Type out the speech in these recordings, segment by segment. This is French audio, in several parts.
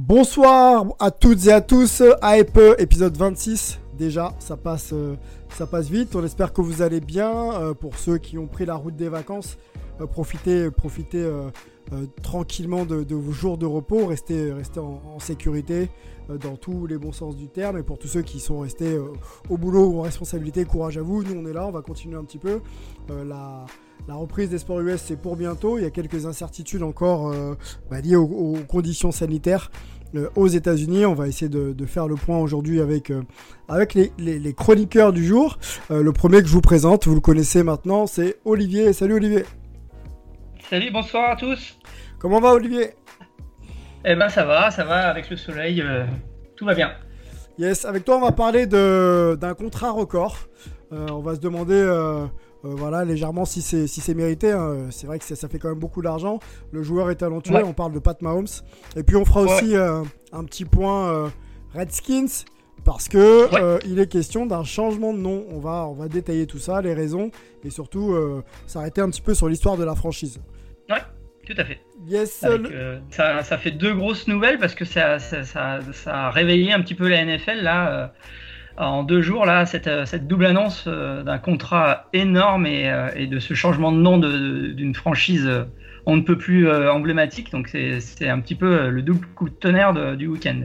Bonsoir à toutes et à tous, AEP épisode 26. Déjà, ça passe, euh, ça passe vite. On espère que vous allez bien. Euh, pour ceux qui ont pris la route des vacances, euh, profitez, profitez tranquillement de, vos jours de repos. Restez, restez en, sécurité dans tous les bons sens du terme. Et pour tous ceux qui sont restés au boulot ou en responsabilité, courage à vous. Nous, on est là, on va continuer un petit peu. La, la reprise des sports US, c'est pour bientôt. Il y a quelques incertitudes encore euh, bah, liées aux, aux conditions sanitaires euh, aux États-Unis. On va essayer de, de faire le point aujourd'hui avec, euh, avec les, les- les chroniqueurs du jour. Le premier que je vous présente, vous le connaissez maintenant, c'est Olivier. Salut Olivier. Salut, bonsoir à tous. Comment va Olivier? Eh ben ça va, ça va avec le soleil, tout va bien. Yes, avec toi, on va parler d'un contrat record. On va se demander, euh, voilà, légèrement si c'est si c'est mérité. hein. C'est vrai que ça, fait quand même beaucoup d'argent. Le joueur est talentueux. Ouais. On parle de Pat Mahomes. Et puis on fera Ouais. aussi euh, un petit point euh, Redskins parce que Ouais. il est question d'un changement de nom. On va on va détailler tout ça, les raisons et surtout s'arrêter un petit peu sur l'histoire de la franchise. Ouais, tout à fait. Yes. Avec, le- ça, ça fait deux grosses nouvelles parce que ça, ça, ça, ça a réveillé un petit peu la NFL là. En deux jours, là, cette, euh, cette double annonce euh, d'un contrat énorme et, euh, et de ce changement de nom de- de- d'une franchise on ne peut plus emblématique. Donc, c'est un petit peu le double coup de tonnerre de- du week-end.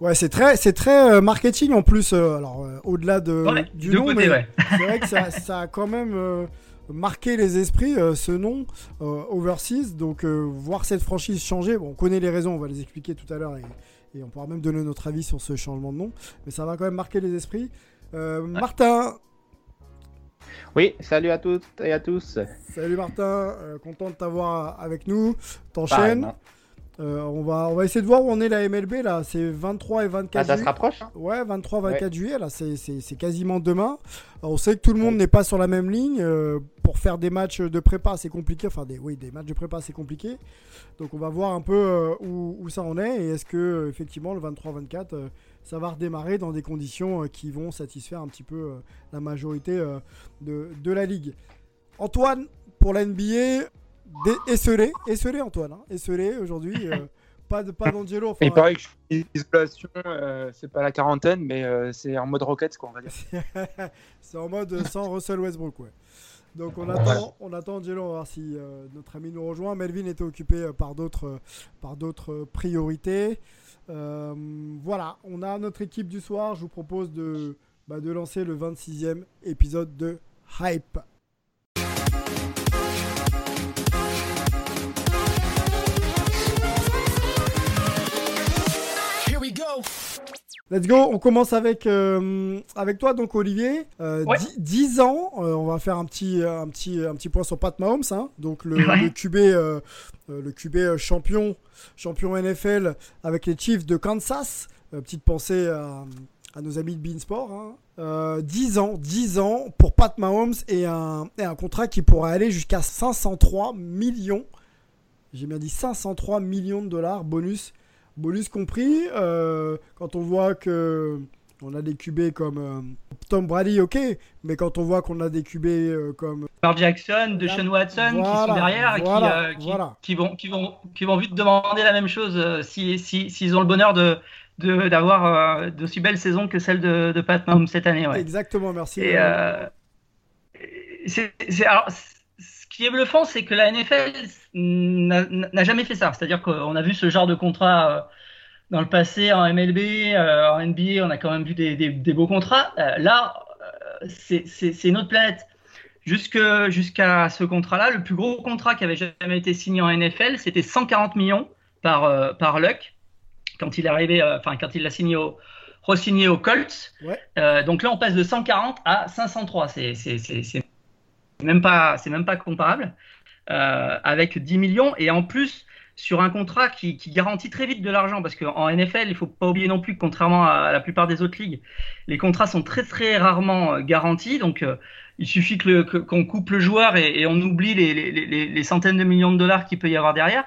Ouais, c'est très, c'est très marketing en plus. alors, au-delà de, Ouais, du deux nom, mais ouais. c'est vrai que ça, ça a quand même marqué les esprits, ce nom, Overseas. Donc, voir cette franchise changer, bon, on connaît les raisons, on va les expliquer tout à l'heure et, et on pourra même donner notre avis sur ce changement de nom. Mais ça va quand même marquer les esprits. Euh, Martin, Oui, salut à toutes et à tous. salut Martin, euh, content de t'avoir avec nous. T'enchaînes. Euh, on, va, on va essayer de voir où on est la MLB là. C'est 23 et 24 Ah, ça se juillet. rapproche hein Ouais, 23-24 Ouais. juillet, là, c'est- quasiment demain. Alors, on sait que tout le monde Ouais. n'est pas sur la même ligne. euh, pour faire des matchs de prépa, c'est compliqué. Enfin, des, oui, des matchs de prépa, c'est compliqué. Donc, on va voir un peu euh, où, où ça en est. Et est-ce que, effectivement, le 23-24, euh, ça va redémarrer dans des conditions qui vont satisfaire un petit peu la majorité de, de la ligue. Antoine, pour la NBA, esselé, esselé Antoine, hein, aujourd'hui. euh, pas de- pas d'Angelo. enfin, Il paraît que je suis en isolation, euh, c'est pas la quarantaine, mais euh, c'est en mode rocket, quoi, on va dire. c'est en mode sans Russell Westbrook, ouais. Donc on attend, on attend Angelo, on va voir si notre ami nous rejoint. Melvin était occupé par d'autres, par d'autres priorités. Voilà, on a notre équipe du soir. Je vous propose de, bah, de lancer le 26e épisode de Hype. Let's go, on commence avec, euh, avec toi donc Olivier. Euh, Ouais. 10, 10 ans, euh, on va faire un petit, un petit, un petit point sur Pat Mahomes, hein. donc le, Ouais. le QB, euh, euh, le QB euh, champion, champion NFL avec les Chiefs de Kansas. Euh, petite pensée à, à nos amis de Beansport. Hein. Euh, 10 ans, 10 ans pour Pat Mahomes et un, et un contrat qui pourrait aller jusqu'à 503 millions. J'ai bien dit 503 millions de dollars bonus bonus compris. euh, quand on voit que on a des QB comme euh, Tom Brady, ok, mais quand on voit qu'on a des QB euh, comme Lamar Jackson, de Sean Watson qui sont derrière qui, voilà, qui, voilà. qui vont, qui, vont, qui vont vite demander la même chose euh, si, si, s'ils ont le bonheur de, de, d'avoir euh, d'aussi belles saisons que celle de, de Pat Mahomes cette année. Ouais. exactement, merci. Et, c'est, c'est- alors, c- ce qui est bluffant, c'est que la NFL n'a, jamais fait ça. C'est-à-dire qu'on a vu ce genre de contrat euh, dans le passé en MLB, euh, en NBA, on a quand même vu des, des- des beaux contrats. Euh, là, c'est une autre planète. Jusqu'à ce contrat-là, le plus gros contrat qui avait jamais été signé en NFL, c'était 140 millions par, par Luck quand il est arrivé, enfin quand il l'a signé au, re-signé au Colts. donc là, on passe de 140 à 503. C'est même pas, c'est même pas comparable. avec 10 millions et en plus sur un contrat qui, garantit très vite de l'argent, parce qu'en NFL, il faut pas oublier non plus que contrairement à la plupart des autres ligues, les contrats sont très très rarement euh, garantis, donc euh, il suffit qu'on coupe le joueur et, on oublie les, centaines de millions de dollars qu'il peut y avoir derrière.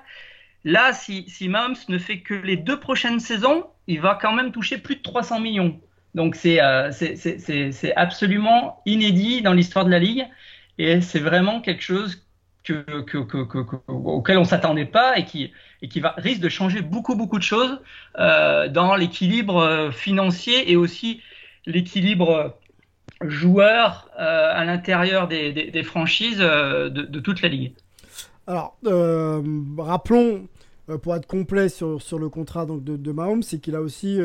Là, si, si Mahomes ne fait que les deux prochaines saisons, il va quand même toucher plus de 300 millions. Donc c'est euh, absolument inédit dans l'histoire de la ligue et c'est vraiment quelque chose que, auquel on s'attendait pas et qui, risque de changer beaucoup, beaucoup de choses euh, dans l'équilibre euh, financier et aussi l'équilibre joueur euh, à l'intérieur des, franchises de, toute la ligue. Alors, rappelons, pour être complet sur, le contrat de, de Mahomes, c'est qu'il a aussi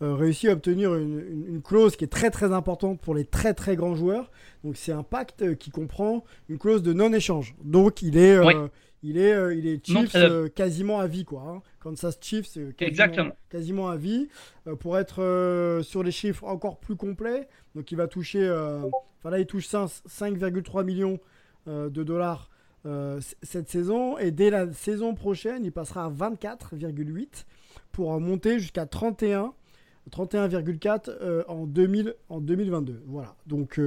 réussi à obtenir une, une, clause qui est très très importante pour les très très grands joueurs. Donc c'est un pacte euh, qui comprend une clause de non-échange. Donc il est, euh, il est, euh, il est Chiefs quasiment à vie quoi. Hein. Kansas Chiefs quasiment, quasiment à vie. pour être sur les chiffres encore plus complets, donc il va toucher, enfin là il touche 5,3 millions de dollars cette saison et dès la saison prochaine il passera à 24,8 pour monter jusqu'à 31 31,4 en, 2000, en 2022. Voilà. Donc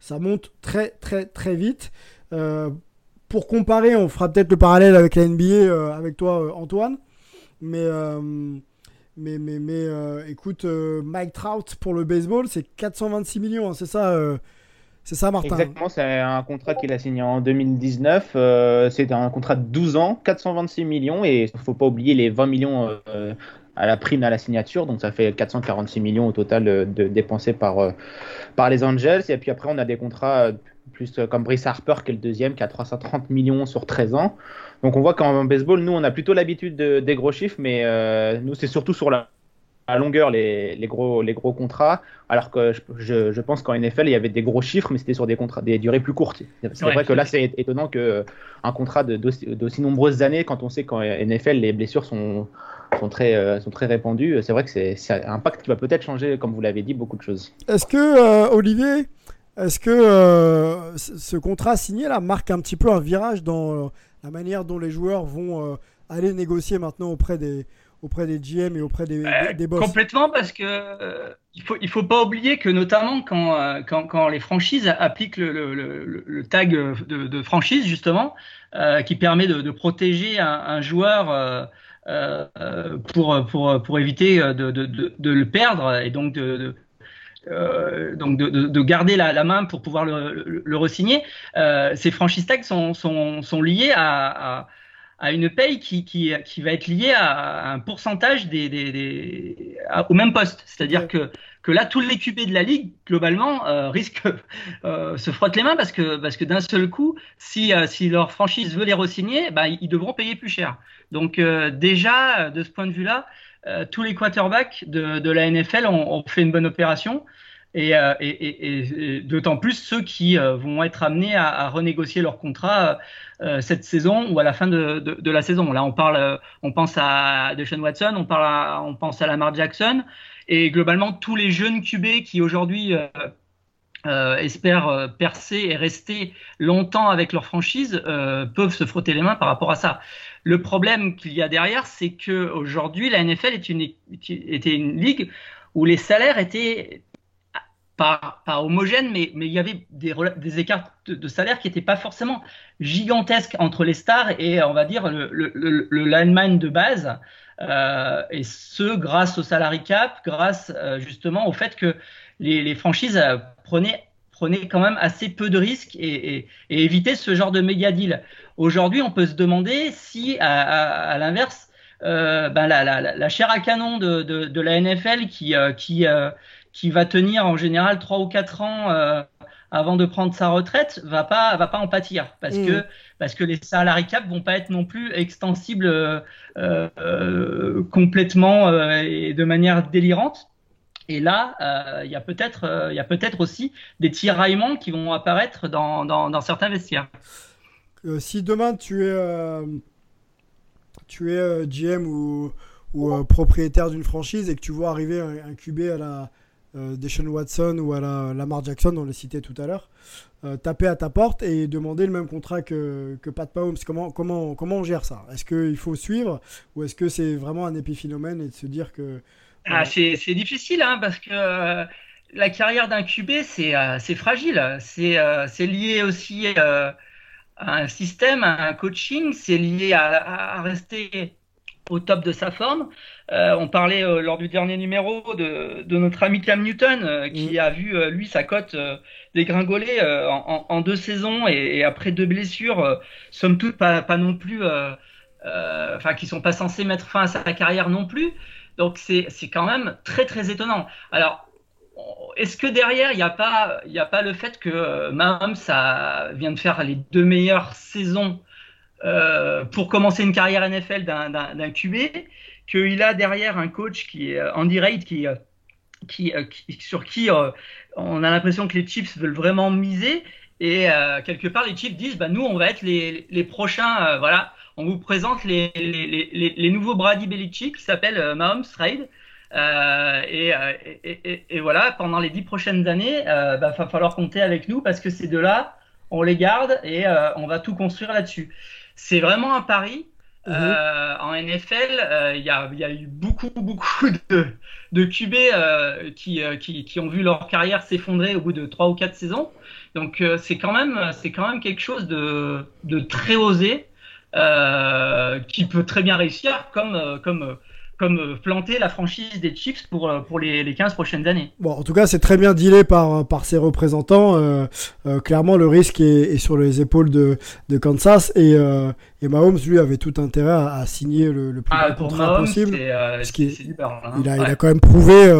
ça monte très très très vite. Euh, pour comparer, on fera peut-être le parallèle avec la NBA, euh, avec toi euh, Antoine. Mais, mais, mais, écoute, Mike Trout pour le baseball, c'est 426 millions, hein, c'est ça c'est ça, Martin Exactement, c'est un contrat qu'il a signé en 2019. c'est un contrat de 12 ans, 426 millions. Et il ne faut pas oublier les 20 millions à la prime à la signature. Donc ça fait 446 millions au total de, dépensés par, euh, par les Angels. Et puis après, on a des contrats euh, plus euh, comme Brice Harper, qui est le deuxième, qui a 330 millions sur 13 ans. Donc on voit qu'en baseball, nous, on a plutôt l'habitude des gros chiffres, mais nous, c'est surtout sur la, longueur les, les, gros, les gros contrats. Alors que je, je, pense qu'en NFL, il y avait des gros chiffres, mais c'était sur des, contrats, des durées plus courtes. C'est vrai que là, c'est étonnant qu'un contrat d'aussi nombreuses années, quand on sait qu'en NFL, les blessures sont sont très, euh, sont très répandus. C'est vrai que c'est un pacte qui va peut-être changer, comme vous l'avez dit, beaucoup de choses. Est-ce que, euh, Olivier, est-ce que euh, ce contrat signé là marque un petit peu un virage dans la manière dont les joueurs vont aller négocier maintenant auprès des, auprès des GM et auprès des, des, boss? Complètement, parce que il faut il faut pas oublier que notamment quand quand, quand les franchises appliquent le, le, le, tag de, de, franchise justement, qui permet de, de protéger un, un joueur euh, pour, pour, pour éviter de, de, de, le perdre et donc de, euh, donc de, de, garder la, la, main pour pouvoir le, le, re-signer. Euh, ces franchise tags sont, sont, sont liés à, à, à, une paye qui, qui, qui va être liée à, un pourcentage des, des, des au même poste. C'est-à-dire que que là, tous les QB de la ligue, globalement, euh, risquent, euh, se frottent les mains parce que, parce que d'un seul coup, si, euh, si leur franchise veut les re-signer, bah, ils devront payer plus cher. Donc, déjà, de ce point de vue-là, tous les quarterbacks de, la NFL ont, fait une bonne opération. Et, d'autant plus ceux qui vont être amenés à, renégocier leur contrat cette saison ou à la fin de, de, la saison. Là, on parle, on pense à Deshaun Watson, on parle, on pense à Lamar Jackson. Et globalement, tous les jeunes QB qui aujourd'hui euh, euh, espèrent euh, percer et rester longtemps avec leur franchise peuvent se frotter les mains par rapport à ça. Le problème qu'il y a derrière, c'est que aujourd'hui, la NFL était une ligue où les salaires étaient pas, homogènes, mais, il y avait des, des écarts de, de, salaire qui n'étaient pas forcément gigantesques entre les stars et, on va dire, le, le, le, le lineman de base. Euh, et ce, grâce au salary cap, grâce euh, justement au fait que les, les franchises euh, prenaient, prenaient quand même assez peu de risques et, et, et évitaient ce genre de méga deal. Aujourd'hui, on peut se demander si, à, à, à l'inverse, euh, ben la, la, la, chair à canon de, de, de la NFL qui, qui, qui va tenir en général 3 ou 4 ans avant de prendre sa retraite va pas va pas en pâtir parce mmh. que parce que les salary cap vont pas être non plus extensibles euh, euh, complètement euh, et de manière délirante. Et là, il y a peut-être il y a peut-être aussi des tiraillements qui vont apparaître dans, dans, certains vestiaires. si demain tu es, tu es GM ou, ou propriétaire d'une franchise et que tu vois arriver un, un QB à la euh, Deshaun Watson ou à la Lamar Jackson, on le citait tout à l'heure, euh, taper à ta porte et demander le même contrat que, que Pat Mahomes. Comment, comment, comment on gère ça? Est-ce qu'il faut suivre ou est-ce que c'est vraiment un épiphénomène et de se dire que. Ah, c'est difficile hein, parce que euh, la carrière d'un QB, c'est fragile. C'est lié aussi à un système, à un coaching, c'est lié à, à rester au top de sa forme. Euh, on parlait euh, lors du dernier numéro de, notre ami Cam Newton, euh, qui mm. a vu lui sa cote dégringoler en, deux saisons et, après deux blessures, somme toute pas, non plus, enfin qui sont pas censés mettre fin à sa carrière non plus. Donc c'est quand même très très étonnant. Alors est-ce que derrière, il n'y a, pas, a pas le fait que Mahomes ça vient de faire les deux meilleures saisons pour commencer une carrière NFL d'un QB, qu'il a derrière un coach qui est euh, Andy Reid, qui, euh, qui, sur qui on a l'impression que les Chiefs veulent vraiment miser. Et quelque part, les Chiefs disent bah, nous, on va être les, les prochains. voilà, on vous présente les, les, les nouveaux Brady Belichick qui s'appellent Mahomes Reid. Et, et, et, voilà, pendant les dix prochaines années, bah, va falloir compter avec nous parce que ces deux-là, on les garde et on va tout construire là-dessus. C'est vraiment un pari. Mhm. Euh, en NFL, euh, il y, a, eu beaucoup, beaucoup de, de QB euh, qui, qui, ont vu leur carrière s'effondrer au bout de 3 ou 4 saisons. Donc c'est quand, même, quand même quelque chose de, de très osé qui peut très bien réussir comme, comme comme euh, planter la franchise des Chiefs pour, euh, pour les, les 15 prochaines années. Bon, en tout cas, c'est très bien dealé par, par ses représentants. Euh, clairement, le risque est, sur les épaules de, de Kansas et, et Mahomes, lui, avait tout intérêt à, signer le, le plus ah, contrat possible. Hein. il, a, il a quand même prouvé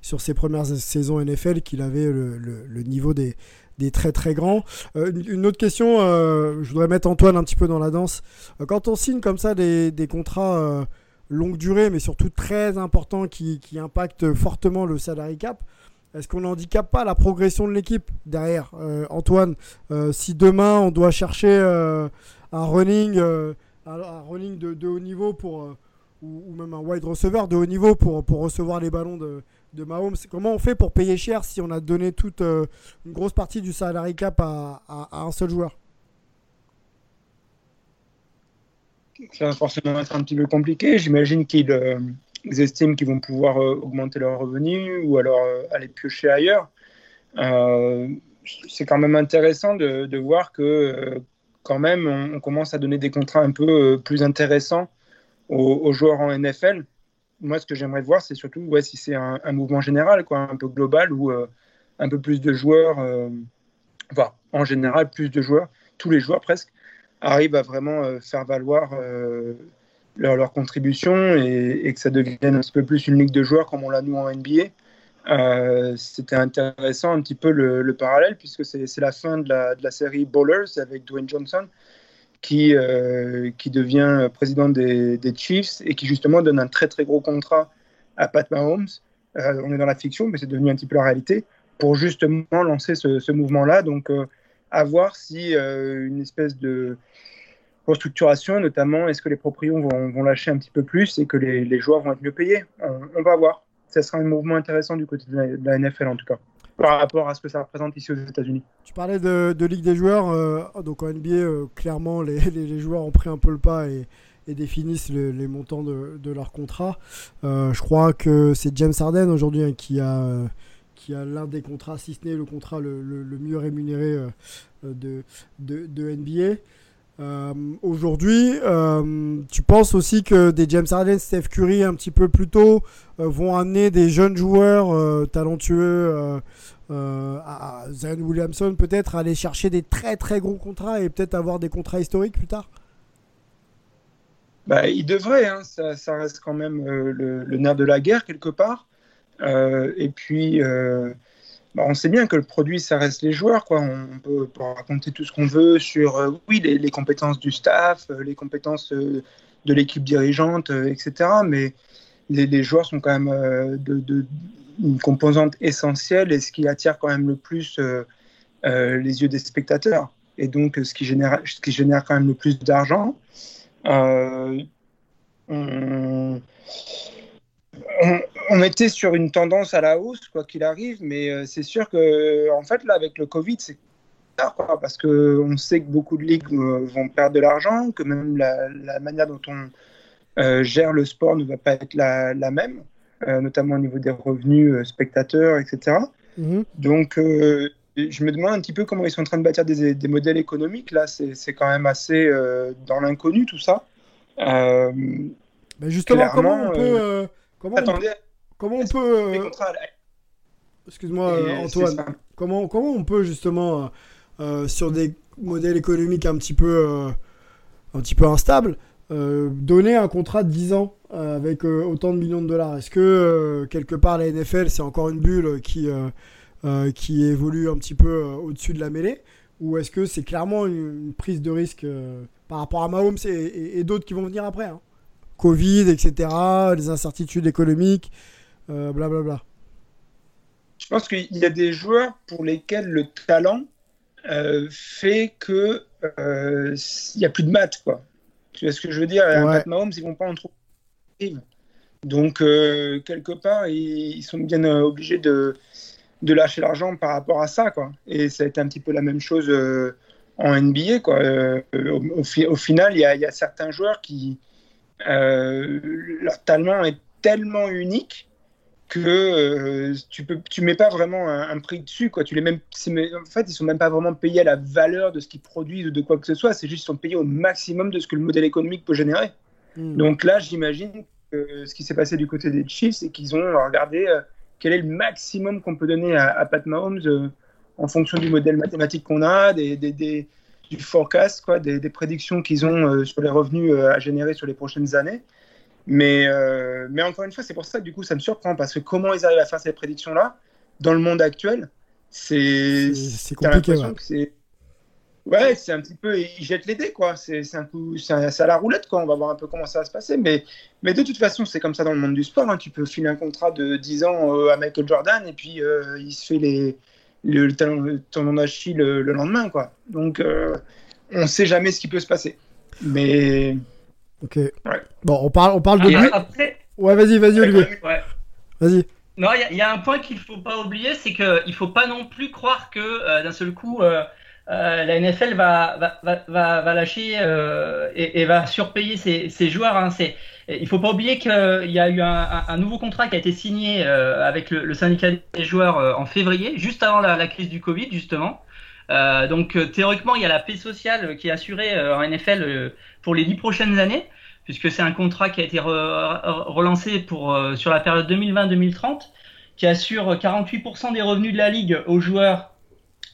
sur ses premières saisons NFL qu'il avait le, le, niveau des, des très très grands. une autre question, je voudrais mettre Antoine un petit peu dans la danse. quand on signe comme ça des, des contrats longue durée, mais surtout très important, qui, impacte fortement le salary cap. Est-ce qu'on n'handicape pas la progression de l'équipe derrière euh, Antoine, euh, si demain on doit chercher euh, un running, un, running de, haut niveau pour, ou, même un wide receiver de haut niveau pour, recevoir les ballons de, de Mahomes, comment on fait pour payer cher si on a donné toute une grosse partie du salary cap à un seul joueur? Ça va forcément être un petit peu compliqué. J'imagine qu'ils euh, estiment qu'ils vont pouvoir euh, augmenter leurs revenus ou alors euh, aller piocher ailleurs. c'est quand même intéressant de, voir que quand même on, commence à donner des contrats un peu plus intéressants aux, joueurs en NFL. Moi, ce que j'aimerais voir, c'est surtout ouais, si c'est un, mouvement général, quoi, un peu global, où un peu plus de joueurs, enfin, en général, plus de joueurs, tous les joueurs presque, arrivent à vraiment euh, faire valoir euh, leur, contribution et, que ça devienne un petit peu plus une ligue de joueurs comme on l'a nous en NBA. Euh, c'était intéressant un petit peu le, parallèle puisque c'est la fin de la, série Bowlers avec Dwayne Johnson qui, qui devient président des, des, Chiefs et qui justement donne un très très gros contrat à Pat Mahomes. on est dans la fiction mais c'est devenu un petit peu la réalité pour justement lancer ce, ce mouvement-là. Donc à voir si euh, une espèce de restructuration, notamment, est-ce que les propriétaires vont, lâcher un petit peu plus et que les, joueurs vont être mieux payés? On, va voir. Ça sera un mouvement intéressant du côté de la, NFL en tout cas, par rapport à ce que ça représente ici aux États-Unis. Tu parlais de, Ligue des joueurs, euh, donc en NBA, euh, clairement, les, joueurs ont pris un peu le pas et, définissent les montants de, de leur contrat. je crois que c'est James Harden aujourd'hui hein, qui a qui a l'un des contrats, si ce n'est le contrat le, mieux rémunéré euh, de, de, NBA. Euh, aujourd'hui, euh, tu penses aussi que des James Harden, Steph Curry un petit peu plus tôt vont amener des jeunes joueurs talentueux à Zion Williamson peut-être aller chercher des très très gros contrats et peut-être avoir des contrats historiques plus tard? Bah, il devrait, hein. ça, reste quand même le, nerf de la guerre quelque part. Euh, et puis, euh, bah, on sait bien que le produit, ça reste les joueurs. Quoi. On peut, raconter tout ce qu'on veut sur euh, oui, les, compétences du staff, les compétences de l'équipe dirigeante, etc. Mais les, joueurs sont quand même une composante essentielle et ce qui attire quand même le plus les yeux des spectateurs et donc ce qui génère, ce qui génère quand même le plus d'argent. On, on, était sur une tendance à la hausse, quoi qu'il arrive, mais c'est sûr que, en fait, là, avec le Covid, c'est parce qu'on sait que beaucoup de ligues euh, vont perdre de l'argent, que même la, manière dont on euh, gère le sport ne va pas être la, même, euh, notamment au niveau des revenus spectateurs, etc. Mhm. Donc, je me demande un petit peu comment ils sont en train de bâtir des, modèles économiques. Là, c'est quand même assez dans l'inconnu tout ça. Mais justement, comment on peut. Comment, on, comment on peut. Excuse-moi, Antoine. Comment, comment on peut justement euh, sur des modèles économiques un petit peu, euh, un petit peu instables, euh, donner un contrat de 10 ans avec autant de millions de dollars? Est-ce que quelque part la NFL c'est encore une bulle qui, qui évolue un petit peu au-dessus de la mêlée? Ou est-ce que c'est clairement une, prise de risque par rapport à Mahomes et, d'autres qui vont venir après hein? Covid, etc., les incertitudes économiques, blablabla. Bla bla. Je pense qu'il y a des joueurs pour lesquels le talent euh, fait que il euh, n'y a plus de maths, quoi. Tu vois ce que je veux dire? Ouais. Mahomes, ils vont pas en trouver. Donc, euh, quelque part, ils, sont bien obligés de, de lâcher l'argent par rapport à ça, quoi. Et ça a été un petit peu la même chose en NBA, quoi. Au, au, final, il y, y, a certains joueurs qui. Leur talent est tellement unique que euh, tu peux tu mets pas vraiment un, prix dessus quoi. Tu les même en fait ils sont même pas vraiment payés à la valeur de ce qu'ils produisent ou de quoi que ce soit. C'est juste qu'ils sont payés au maximum de ce que le modèle économique peut générer. Hmm. donc là j'imagine que ce qui s'est passé du côté des Chiefs c'est qu'ils ont regardé euh, quel est le maximum qu'on peut donner à, Pat Mahomes euh, en fonction du modèle mathématique qu'on a des, des, des, du forecast quoi des, prédictions qu'ils ont sur les revenus à générer sur les prochaines années mais, euh, mais encore une fois, c'est pour ça que du coup, ça me surprend parce que comment ils arrivent à faire ces prédictions-là dans le monde actuel, c'est compliqué. Ouais, ouais c'est un petit peu, ils jettent les dés quoi. C'est un coup, c'est à la roulette quoi. On va voir un peu comment ça va se passer, mais, mais de toute façon, c'est comme ça dans le monde du sport. Hein. Tu peux filer un contrat de 10 ans euh, à Michael Jordan et puis euh, il se fait les le, le d'Achille le, le, lendemain quoi. Donc on sait jamais ce qui peut se passer. Mais Ok. Bon, on parle, on parle de lui. Ouais, vas-y, vas-y, Olivier. Vas-y. Non, il y, a un point qu'il faut pas oublier, c'est qu'il ne faut pas non plus croire que euh, d'un seul coup, euh, euh, la NFL va, va, va, va lâcher et, va surpayer ses, ses joueurs. Hein. Il ne faut pas oublier qu'il y a eu un, un, nouveau contrat qui a été signé avec le, syndicat des joueurs en février, juste avant la, la crise du Covid, justement. donc théoriquement, il y a la paix sociale qui est assurée en NFL pour les dix prochaines années, puisque c'est un contrat qui a été relancé pour, euh, sur la période 2020-2030, qui assure 48% des revenus de la ligue aux joueurs,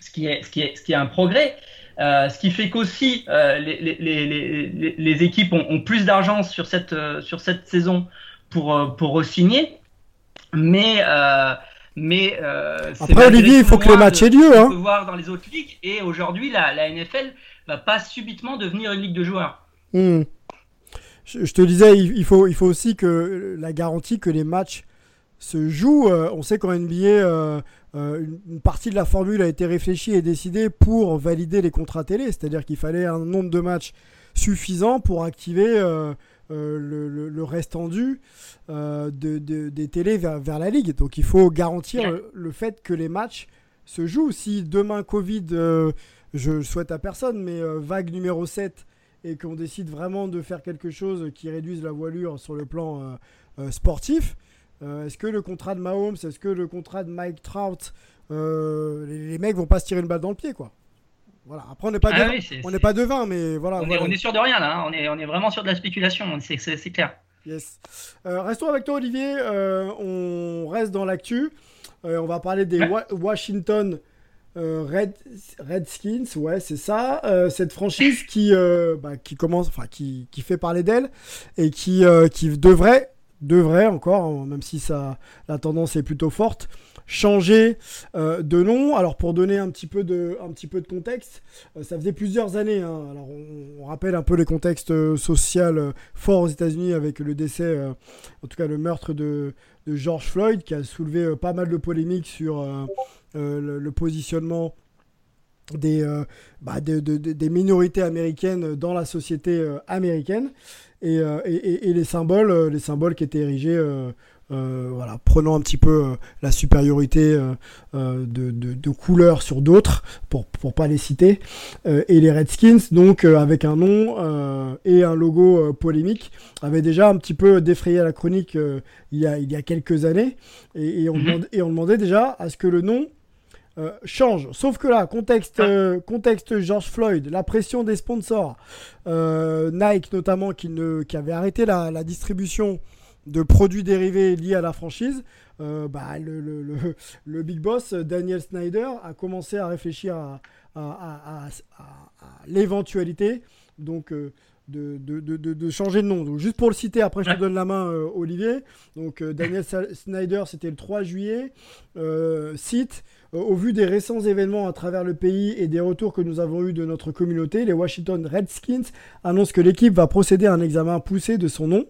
ce qui est, ce qui est, ce qui est un progrès. Euh, ce qui fait qu'aussi euh, les, les, les, les, équipes ont, ont plus d'argent sur cette, sur cette saison pour, pour re-signer. Mais, mais après Olivier, il faut que le match ait lieu. Hein. Voir dans les autres ligues. Et aujourd'hui, la, la NFL va pas subitement devenir une ligue de joueurs. Hmm. Je, te disais, il, faut, il faut aussi que la garantie que les matchs se jouent. Euh, on sait qu'en NBA, euh, euh, une, partie de la formule a été réfléchie et décidée pour valider les contrats télé. C'est-à-dire qu'il fallait un nombre de matchs suffisant pour activer le, le, restendu de, des télés vers, la ligue. Donc il faut garantir le, fait que les matchs se jouent. Si demain Covid, je souhaite à personne, mais vague numéro 7 et qu'on décide vraiment de faire quelque chose qui réduise la voilure sur le plan euh, euh, sportif, euh, est-ce que le contrat de Mahomes, est-ce que le contrat de Mike Trout, les, mecs vont pas se tirer une balle dans le pied, quoi voilà. Après, on n'est pas, ah on n'est pas devin, mais voilà. On, Est, on est sûr de rien là. Hein. On, est, on est vraiment sûr de la spéculation. C'est clair. Yes. restons avec toi, Olivier. on reste dans l'actu. on va parler des Washington euh, Red, Redskins, ouais, c'est ça. Euh, cette franchise qui, euh, bah, qui commence, enfin, qui, qui, fait parler d'elle et qui, qui devrait devrait encore, hein, même si ça, la tendance est plutôt forte, changer euh, de nom. Alors pour donner un petit peu de, un petit peu de contexte, euh, ça faisait plusieurs années. Hein. On, rappelle un peu les contextes euh, sociaux forts aux États-Unis avec le décès, en tout cas le meurtre de, George Floyd, qui a soulevé pas mal de polémiques sur le, positionnement bah, des minorités américaines dans la société américaine et, et, les symboles, les symboles qui étaient érigés euh, voilà, prenant un petit peu euh, la supériorité euh, de, de, couleurs sur d'autres, pour ne pas les citer, et les Redskins, donc avec un nom et un logo polémique, avaient déjà un petit peu défrayé la chronique il, y a, il y a quelques années, et, on, mhm. demandait, et on demandait déjà à ce que le nom change. Sauf que là, contexte, ah. contexte George Floyd, la pression des sponsors, Nike notamment qui, ne, qui avait arrêté la, la distribution de produits dérivés liés à la franchise, euh, bah, le, big boss Daniel Snyder a commencé à réfléchir à, l'éventualité donc euh, de, changer de nom. Donc, juste pour le citer, après je te donne la main, euh, Olivier. Donc Daniel Snyder, c'était le 3 juillet. site euh, au vu des récents événements à travers le pays et des retours que nous avons eus de notre communauté, les Washington Redskins annoncent que l'équipe va procéder à un examen poussé de son nom.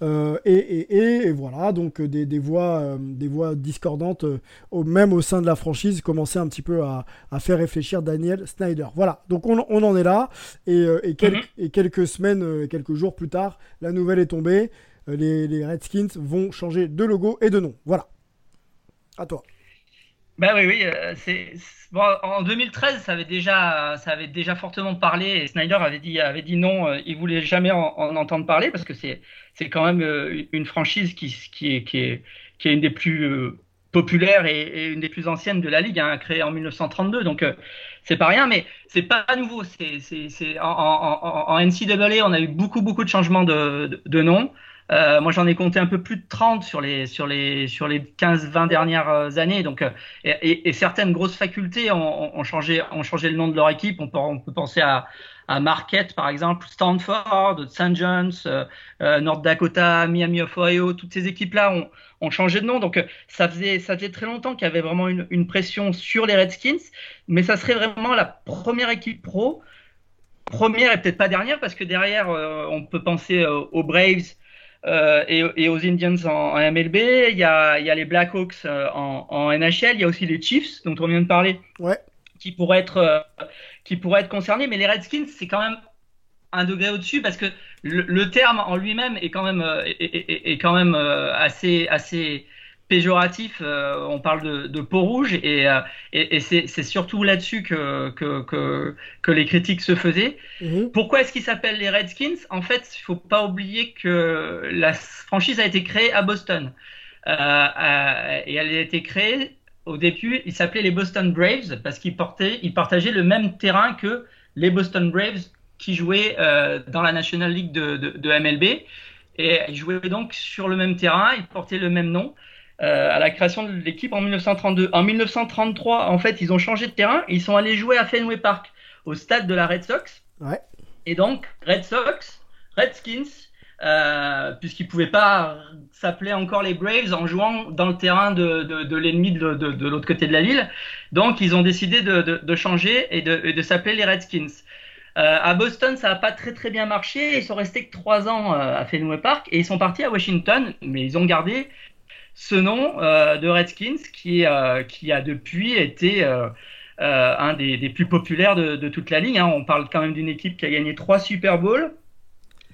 Euh, et, voilà, donc euh, des, voix, des voix discordantes, même au sein de la franchise, commençaient un petit peu à, faire réfléchir Daniel Snyder. Voilà, donc on, en est là. Et, mhm. et quelques semaines, quelques jours plus tard, la nouvelle est tombée. les Redskins vont changer de logo et de nom. Voilà. À toi. Ben oui, oui. Euh, c'est bon, en 2013, ça avait déjà, ça avait déjà fortement parlé. Et Snyder avait dit, avait dit non, euh, il voulait jamais en, entendre parler parce que c'est, c'est quand même euh, une franchise qui, qui est, qui est, qui est une des plus populaires et, une des plus anciennes de la ligue, hein, créée en 1932. Donc c'est pas rien, mais c'est pas nouveau. C'est, c'est, c'est en, en, en, NCAA, on a eu beaucoup, beaucoup de changements de, de, de nom. Euh, moi, j'en ai compté un peu plus de 30 sur les, sur les, sur les 15-20 dernières euh, années. Donc, euh, et, certaines grosses facultés ont, changé, ont changé le nom de leur équipe. On peut, penser à, à Marquette, par exemple, Stanford, St. John's, euh, North Dakota, Miami of Ohio. Toutes ces équipes-là ont, ont changé de nom. Donc, ça faisait, ça faisait très longtemps qu'il y avait vraiment une pression sur les Redskins. Mais ça serait vraiment la première équipe pro première et peut-être pas dernière parce que derrière on peut penser aux Braves euh, et, aux Indians en, MLB. Il y, a, il y a les Blackhawks euh, en, en, NHL. Il y a aussi les Chiefs, dont on vient de parler, ouais. qui, pourraient être, euh, qui pourraient être concernés. Mais les Redskins, c'est quand même un degré au-dessus parce que le, terme en lui-même est quand même, est, est quand même assez, assez péjoratif, euh, on parle de, de peau rouge et, euh, et, c'est surtout là-dessus que, que, que, que, les critiques se faisaient. Mhm. Pourquoi est-ce qu'ils s'appellent les Redskins? En fait, il faut pas oublier que la franchise a été créée à Boston euh, et elle a été créée au début, ils s'appelaient les Boston Braves parce qu'ils ils partageaient le même terrain que les Boston Braves qui jouaient dans la National League de, de, de MLB et ils jouaient donc sur le même terrain, ils portaient le même nom. Euh, à la création de l'équipe en 1932. En 1933, en fait, ils ont changé de terrain ils sont allés jouer à Fenway Park, au stade de la Red Sox. Ouais. Et donc, Red Sox, Redskins, euh, puisqu'ils ne pouvaient pas s'appeler encore les Braves en jouant dans le terrain de, de, de l'ennemi de, de, l'autre côté de la ville. Donc, ils ont décidé de, changer et de, s'appeler les Redskins. Euh, à Boston, ça n'a pas très très bien marché. Ils sont restés que trois ans euh, à Fenway Park et ils sont partis à Washington, mais ils ont gardé ce nom euh, de Redskins qui, euh, qui a depuis été euh, un des, plus populaires de, toute la ligue. Hein. On parle quand même d'une équipe qui a gagné trois Super Bowls,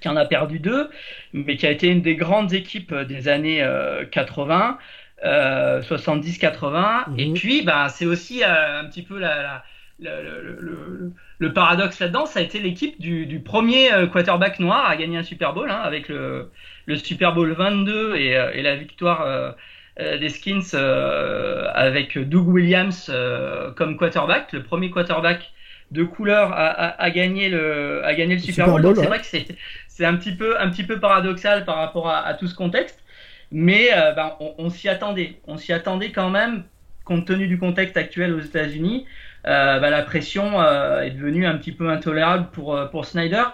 qui en a perdu deux, mais qui a été une des grandes équipes des années 80. 70-80 et mhm. puis bah, c'est aussi un petit peu la, le, paradoxe là-dedans, ça a été l'équipe du, premier quarterback noir à gagner un Super Bowl hein, avec le, le Super Bowl 22 et, euh, et la victoire euh, euh, des Skins avec Doug Williams comme quarterback, le premier quarterback de couleur à, à, gagner le à gagner le Super, Bowl. c'est vrai que c'est un petit peu un petit peu paradoxal par rapport à, à tout ce contexte, mais ben, on, on s'y attendait, on s'y attendait quand même compte tenu du contexte actuel aux États-Unis. Euh, ben, la pression est devenue un petit peu intolérable pour pour Snyder.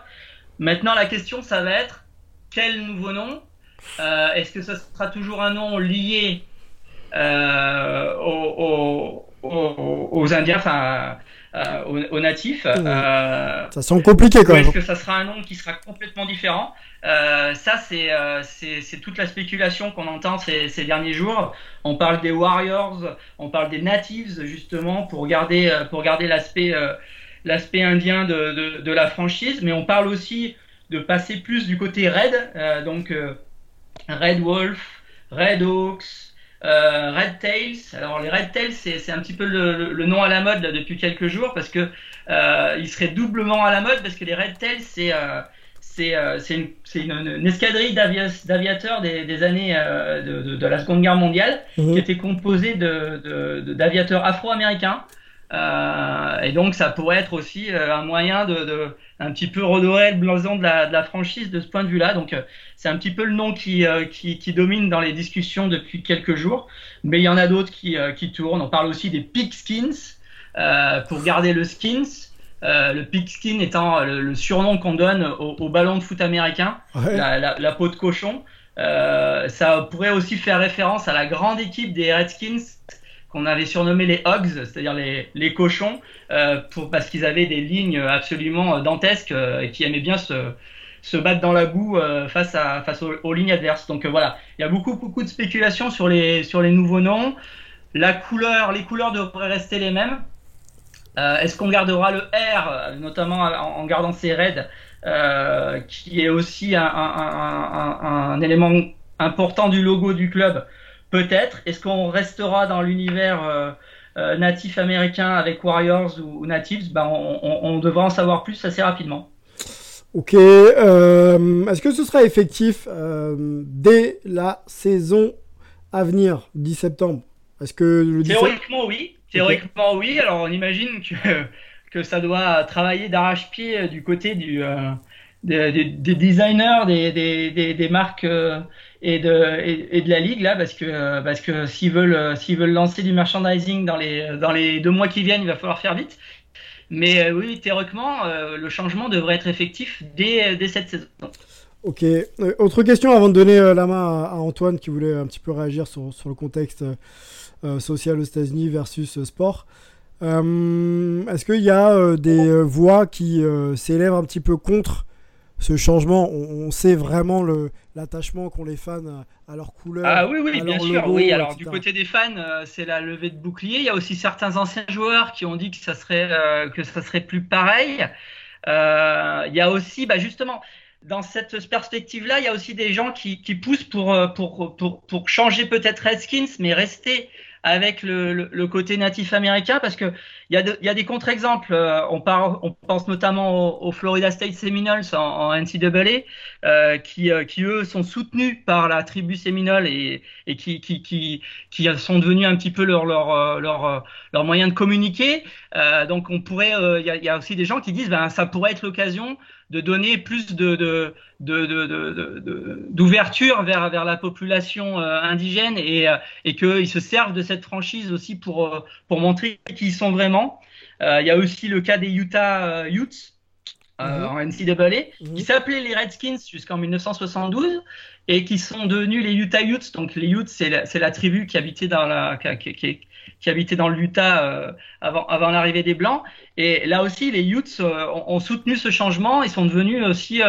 Maintenant la question ça va être quel nouveau nom Est-ce que ça sera toujours un nom lié aux, aux, Indiens, enfin aux, natifs. ça semble compliqué quand même. Est-ce que ça sera un nom qui sera complètement différent? Ça, c'est toute la spéculation qu'on entend ces, ces, derniers jours. On parle des Warriors, on parle des Natives justement pour garder pour garder l'aspect l'aspect indien de, de, la franchise, mais on parle aussi de passer plus du côté Red, euh, donc euh, Red Wolf, Red Hawks, euh, Red Tails. Alors les Red Tails, c'est un petit peu le, le, nom à la mode là, depuis quelques jours parce que il serait doublement à la mode parce que les Red Tails, c'est c'est une, une, une, escadrille d'aviateurs des, des, années de, de, la Seconde Guerre mondiale mhm. qui était composée d'aviateurs afro-américains euh, et donc ça pourrait être aussi euh, un moyen de, de, un petit peu redorer le blason de la, de la franchise de ce point de vue-là. Donc euh, c'est un petit peu le nom qui, qui, qui, domine dans les discussions depuis quelques jours, mais il y en a d'autres qui, qui tournent. On parle aussi des skins pour garder le skins. Euh, le pigskin étant le, surnom qu'on donne au, au, ballon de foot américain, la, la, la, peau de cochon. Euh, ça pourrait aussi faire référence à la grande équipe des Redskins qu'on avait surnommé les hogs, c'est-à-dire les, les cochons, euh, pour, parce qu'ils avaient des lignes absolument euh, dantesques euh, et qui aimaient bien se, se battre dans la boue euh, face, à, face aux, lignes adverses. Donc voilà, il y a beaucoup, beaucoup de spéculations sur les, sur les nouveaux noms. La couleur, les couleurs devraient rester les mêmes. Est-ce qu'on gardera le R, notamment en, gardant ses raids, qui est aussi un, un, un, un, élément important du logo du club? Peut-être. Est-ce qu'on restera dans l'univers euh, euh, natif américain avec Warriors ou, Natives? Ben, on, devra en savoir plus assez rapidement. Ok. Euh, est-ce que ce sera effectif dès la saison à venir, 10 septembre? Est-ce que le Théoriquement, oui. Théoriquement, oui. Alors, on imagine que, que ça doit travailler d'arrache-pied du côté du, des, designers, des, des, des marques et de, la ligue là parce que parce que s'ils veulent s'ils veulent lancer du merchandising dans les dans les deux mois qui viennent, il va falloir faire vite. Mais euh, oui, théoriquement, euh, le changement devrait être effectif dès, dès cette saison. Ok. Euh, autre question avant de donner la main à, Antoine qui voulait un petit peu réagir sur, sur le contexte social aux États-Unis versus sport. Est-ce qu'il y a des voix qui s'élèvent un petit peu contre ce changement, on, sait vraiment l'attachement qu'ont les fans à, leur couleur. Ah oui, oui, bien sûr. oui, alors du côté des fans, euh, c'est la levée de bouclier. Il y a aussi certains anciens joueurs qui ont dit que ça serait euh, que ça serait plus pareil. Euh, il y a aussi, bah, justement, dans cette perspective-là, il y a aussi des gens qui, qui poussent pour, pour, pour, pour changer peut-être Redskins, mais rester avec le, côté natif américain parce que il y a, des contre-exemples. Euh, on, pense notamment aux, Florida State Seminoles en, en NCAA euh, qui, euh, qui eux sont soutenus par la tribu Seminole et, qui, sont devenus un petit peu leur euh, moyen de communiquer. Donc on pourrait, il y a, y, a, aussi des gens qui disent ben ça pourrait être l'occasion de donner plus de, d'ouverture vers, vers la population euh, indigène et, euh, et qu'ils se servent de cette franchise aussi pour, euh, pour montrer qui ils sont vraiment. Il y a aussi le cas des Utah Utes mhm. en NCAA mhm. qui s'appelaient les Redskins jusqu'en 1972 et qui sont devenus les Utah Utes. Donc les Utes, c'est la, la, tribu qui habitait dans la, qui, qui, qui habitait dans l'Utah avant, avant l'arrivée des Blancs. Et là aussi, les Utes ont, ont, soutenu ce changement. Ils sont devenus aussi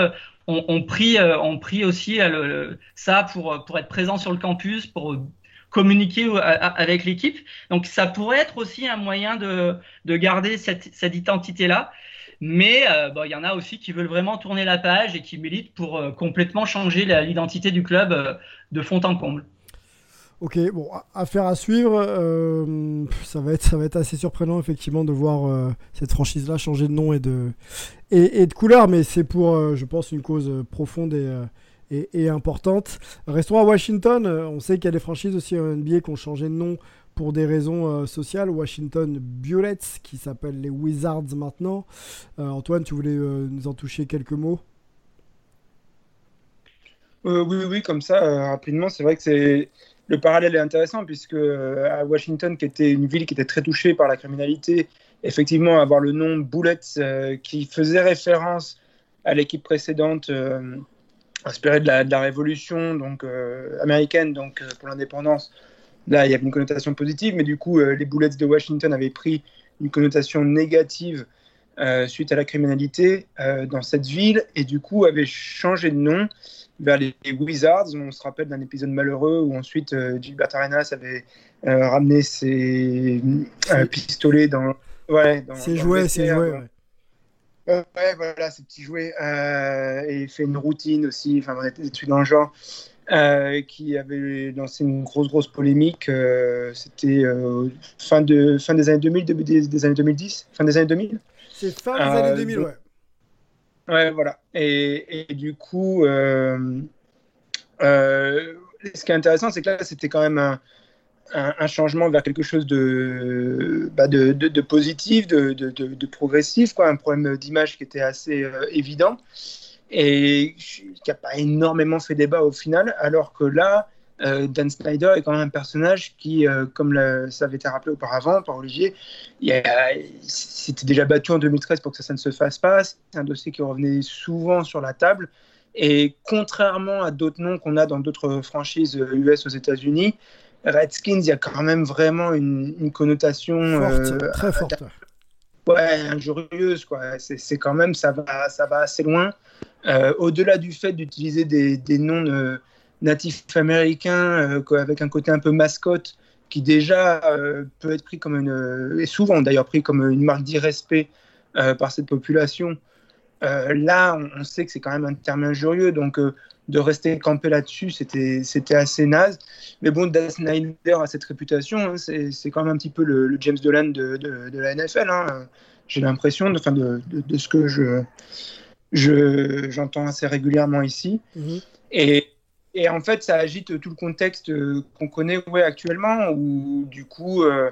on, prie, euh, on prie aussi euh, ça pour, pour être présent sur le campus, pour communiquer avec l'équipe. Donc ça pourrait être aussi un moyen de, de garder cette, cette identité-là. Mais euh, il y en a aussi qui veulent vraiment tourner la page et qui militent pour complètement changer l'identité du club de fond en comble. Ok, bon, affaire à suivre. Euh, ça, va être, ça va être assez surprenant, effectivement, de voir euh, cette franchise-là changer de nom et de, et, de couleur, mais c'est pour, euh, je pense, une cause profonde et, et, importante. Restons à Washington. On sait qu'il y a des franchises aussi en NBA qui ont changé de nom pour des raisons sociales. Washington Bullets, qui s'appelle les Wizards maintenant. Antoine, tu voulais nous en toucher quelques mots? Oui, oui, comme ça, rapidement, c'est vrai que c'est le parallèle est intéressant puisque euh, à Washington, qui était une ville qui était très touchée par la criminalité, effectivement, avoir le nom Bullets euh, qui faisait référence à l'équipe précédente, euh, inspiré de la, de la révolution donc, américaine donc, pour l'indépendance. Là, il y avait une connotation positive, mais du coup, les Bullets de Washington avaient pris une connotation négative suite à la criminalité dans cette ville et du coup avaient changé de nom vers les, Wizards. On se rappelle d'un épisode malheureux où ensuite Gilbert Arenas avait ramené ses pistolets dans. Ouais, dans, c'est joué, c'est joué. Ouais. ouais, voilà, ces petits jouets. Euh, et il fait une routine aussi, enfin, des trucs dans le genre, euh, qui avait lancé une grosse, grosse polémique. Euh, C'était euh, fin, de, fin des années 2000, début des, des, années 2010, fin des années 2000. C'est fin des années 2000, ouais. Ouais, voilà. Et, et du coup, ce qui est intéressant, c'est que là, c'était quand même un un, changement vers quelque chose de, bah de, de, positif, de, de, progressif, quoi, un problème d'image qui était assez évident et qui n'a pas énormément fait débat au final, alors que là, euh, Dan Snyder est quand même un personnage qui, euh, comme ça avait été rappelé auparavant par Olivier, il s'était déjà battu en 2013 pour que ça, ça ne se fasse pas. C'est un dossier qui revenait souvent sur la table. Et contrairement à d'autres noms qu'on a dans d'autres franchises US aux États-Unis, Redskins, il y a quand même vraiment une, connotation euh, très forte. Ouais, injurieuse, quoi. C'est quand même, ça va, ça va assez loin. Euh, au-delà du fait d'utiliser des, noms euh, natifs américains avec un côté un peu mascotte, qui déjà peut être pris comme une, et souvent d'ailleurs pris comme une marque d'irrespect par cette population. là, on, on, sait que c'est quand même un terme injurieux, donc de rester campé là-dessus, c'était, c'était assez naze. Mais bon, Dan Snyder a cette réputation, hein, c'est, c'est quand même un petit peu le, James Dolan de, de, la NFL. Hein. J'ai l'impression, de, de, de, ce que je, je, j'entends assez régulièrement ici. Mm-hmm. Et, et, en fait, ça agite tout le contexte qu'on connaît ouais, actuellement, où du coup, euh,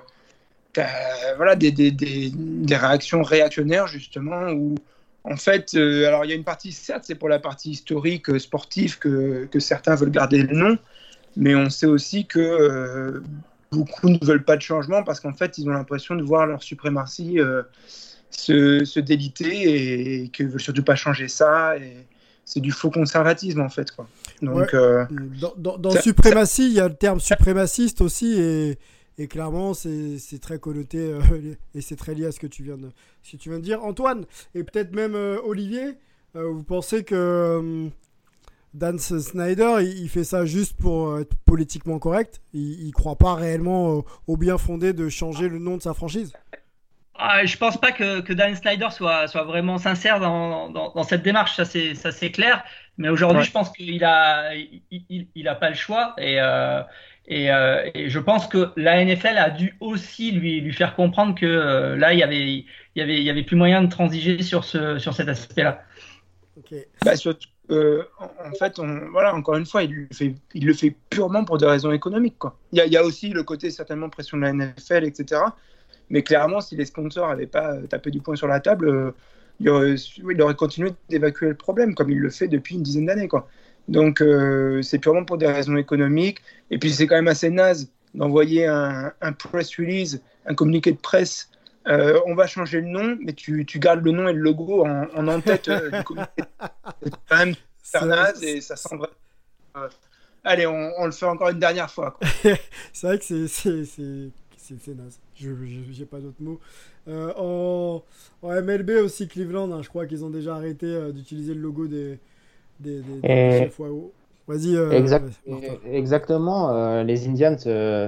voilà, des, des, des, des, réactions réactionnaires, justement, où en fait, euh, alors il y a une partie, certes, c'est pour la partie historique, euh, sportive, que, que, certains veulent garder le nom, mais on sait aussi que euh, beaucoup ne veulent pas de changement parce qu'en fait, ils ont l'impression de voir leur suprématie se, se, déliter et, qu'ils ne veulent surtout pas changer ça. Et c'est du faux conservatisme, en fait. Quoi. Donc, dans, dans, suprématie, il y a le terme suprémaciste aussi, et et clairement, c'est très connoté euh, et c'est très lié à ce que tu viens de, ce tu viens de dire. Antoine, et peut-être même euh, Olivier, euh, vous pensez que Dan Snyder, il, fait ça juste pour être politiquement correct? Il ne croit pas réellement au bien fondé de changer le nom de sa franchise? Ah, je pense pas que, que, Dan Snyder soit, soit vraiment sincère dans, dans, dans cette démarche, ça c'est clair. Mais aujourd'hui, je pense qu'il a, il, il, a pas le choix. Et, euh, et, je pense que la NFL a dû aussi lui, lui faire comprendre que euh, là, il y avait, il y avait, il y avait plus moyen de transiger sur, ce, sur cet aspect-là. Bah, euh, en fait, on, voilà, encore une fois, il le, fait, il le fait purement pour des raisons économiques. Quoi. Il, y a, il y a aussi le côté certainement pression de la NFL, etc. Mais clairement, si les sponsors n'avaient pas tapé du poing sur la table, il, aurait, il aurait continué d'évacuer le problème, comme il le fait depuis une dizaine d'années. Quoi. Donc, euh, c'est purement pour des raisons économiques. Et puis, c'est quand même assez naze d'envoyer un, press release, un communiqué de presse. Euh, on va changer le nom, mais tu, tu, gardes le nom et le logo en, en-tête euh, du communiqué. C'est quand même super naze et ça semble. allez, on, le fait encore une dernière fois. c'est vrai que c'est naze. Je n'ai pas d'autres mots. en, en, MLB aussi, Cleveland, hein, je crois qu'ils ont déjà arrêté d'utiliser le logo des, des, Vas-y. Euh, exactement. Euh, les Indians, euh,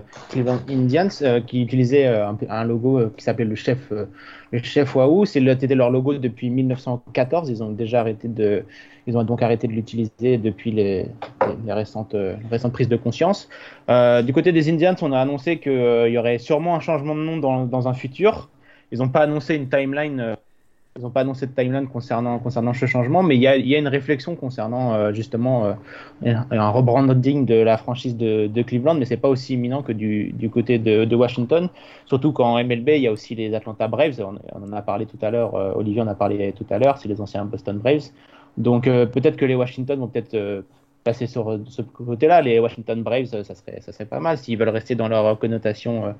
Indians, qui utilisaient un, logo qui s'appelait le chef, le chef Wahoo, c'était leur logo depuis 1914. Ils ont déjà arrêté de, ils ont donc arrêté de l'utiliser depuis les, les, récentes, récentes prises de conscience. du côté des Indians, on a annoncé qu'il y aurait sûrement un changement de nom dans, dans un futur. Ils n'ont pas annoncé une timeline ils n'ont pas annoncé de timeline concernant, ce changement, mais il y a, une réflexion concernant euh, justement euh, un rebranding de la franchise de, Cleveland, mais c'est pas aussi imminent que du, côté de, Washington. Surtout qu'en MLB, il y a aussi les Atlanta Braves. On, en a parlé tout à l'heure. Euh, Olivier en a parlé tout à l'heure. C'est les anciens Boston Braves. Donc peut-être que les Washington vont peut-être passer sur ce côté-là. Les Washington Braves, ça serait pas mal s'ils veulent rester dans leur connotation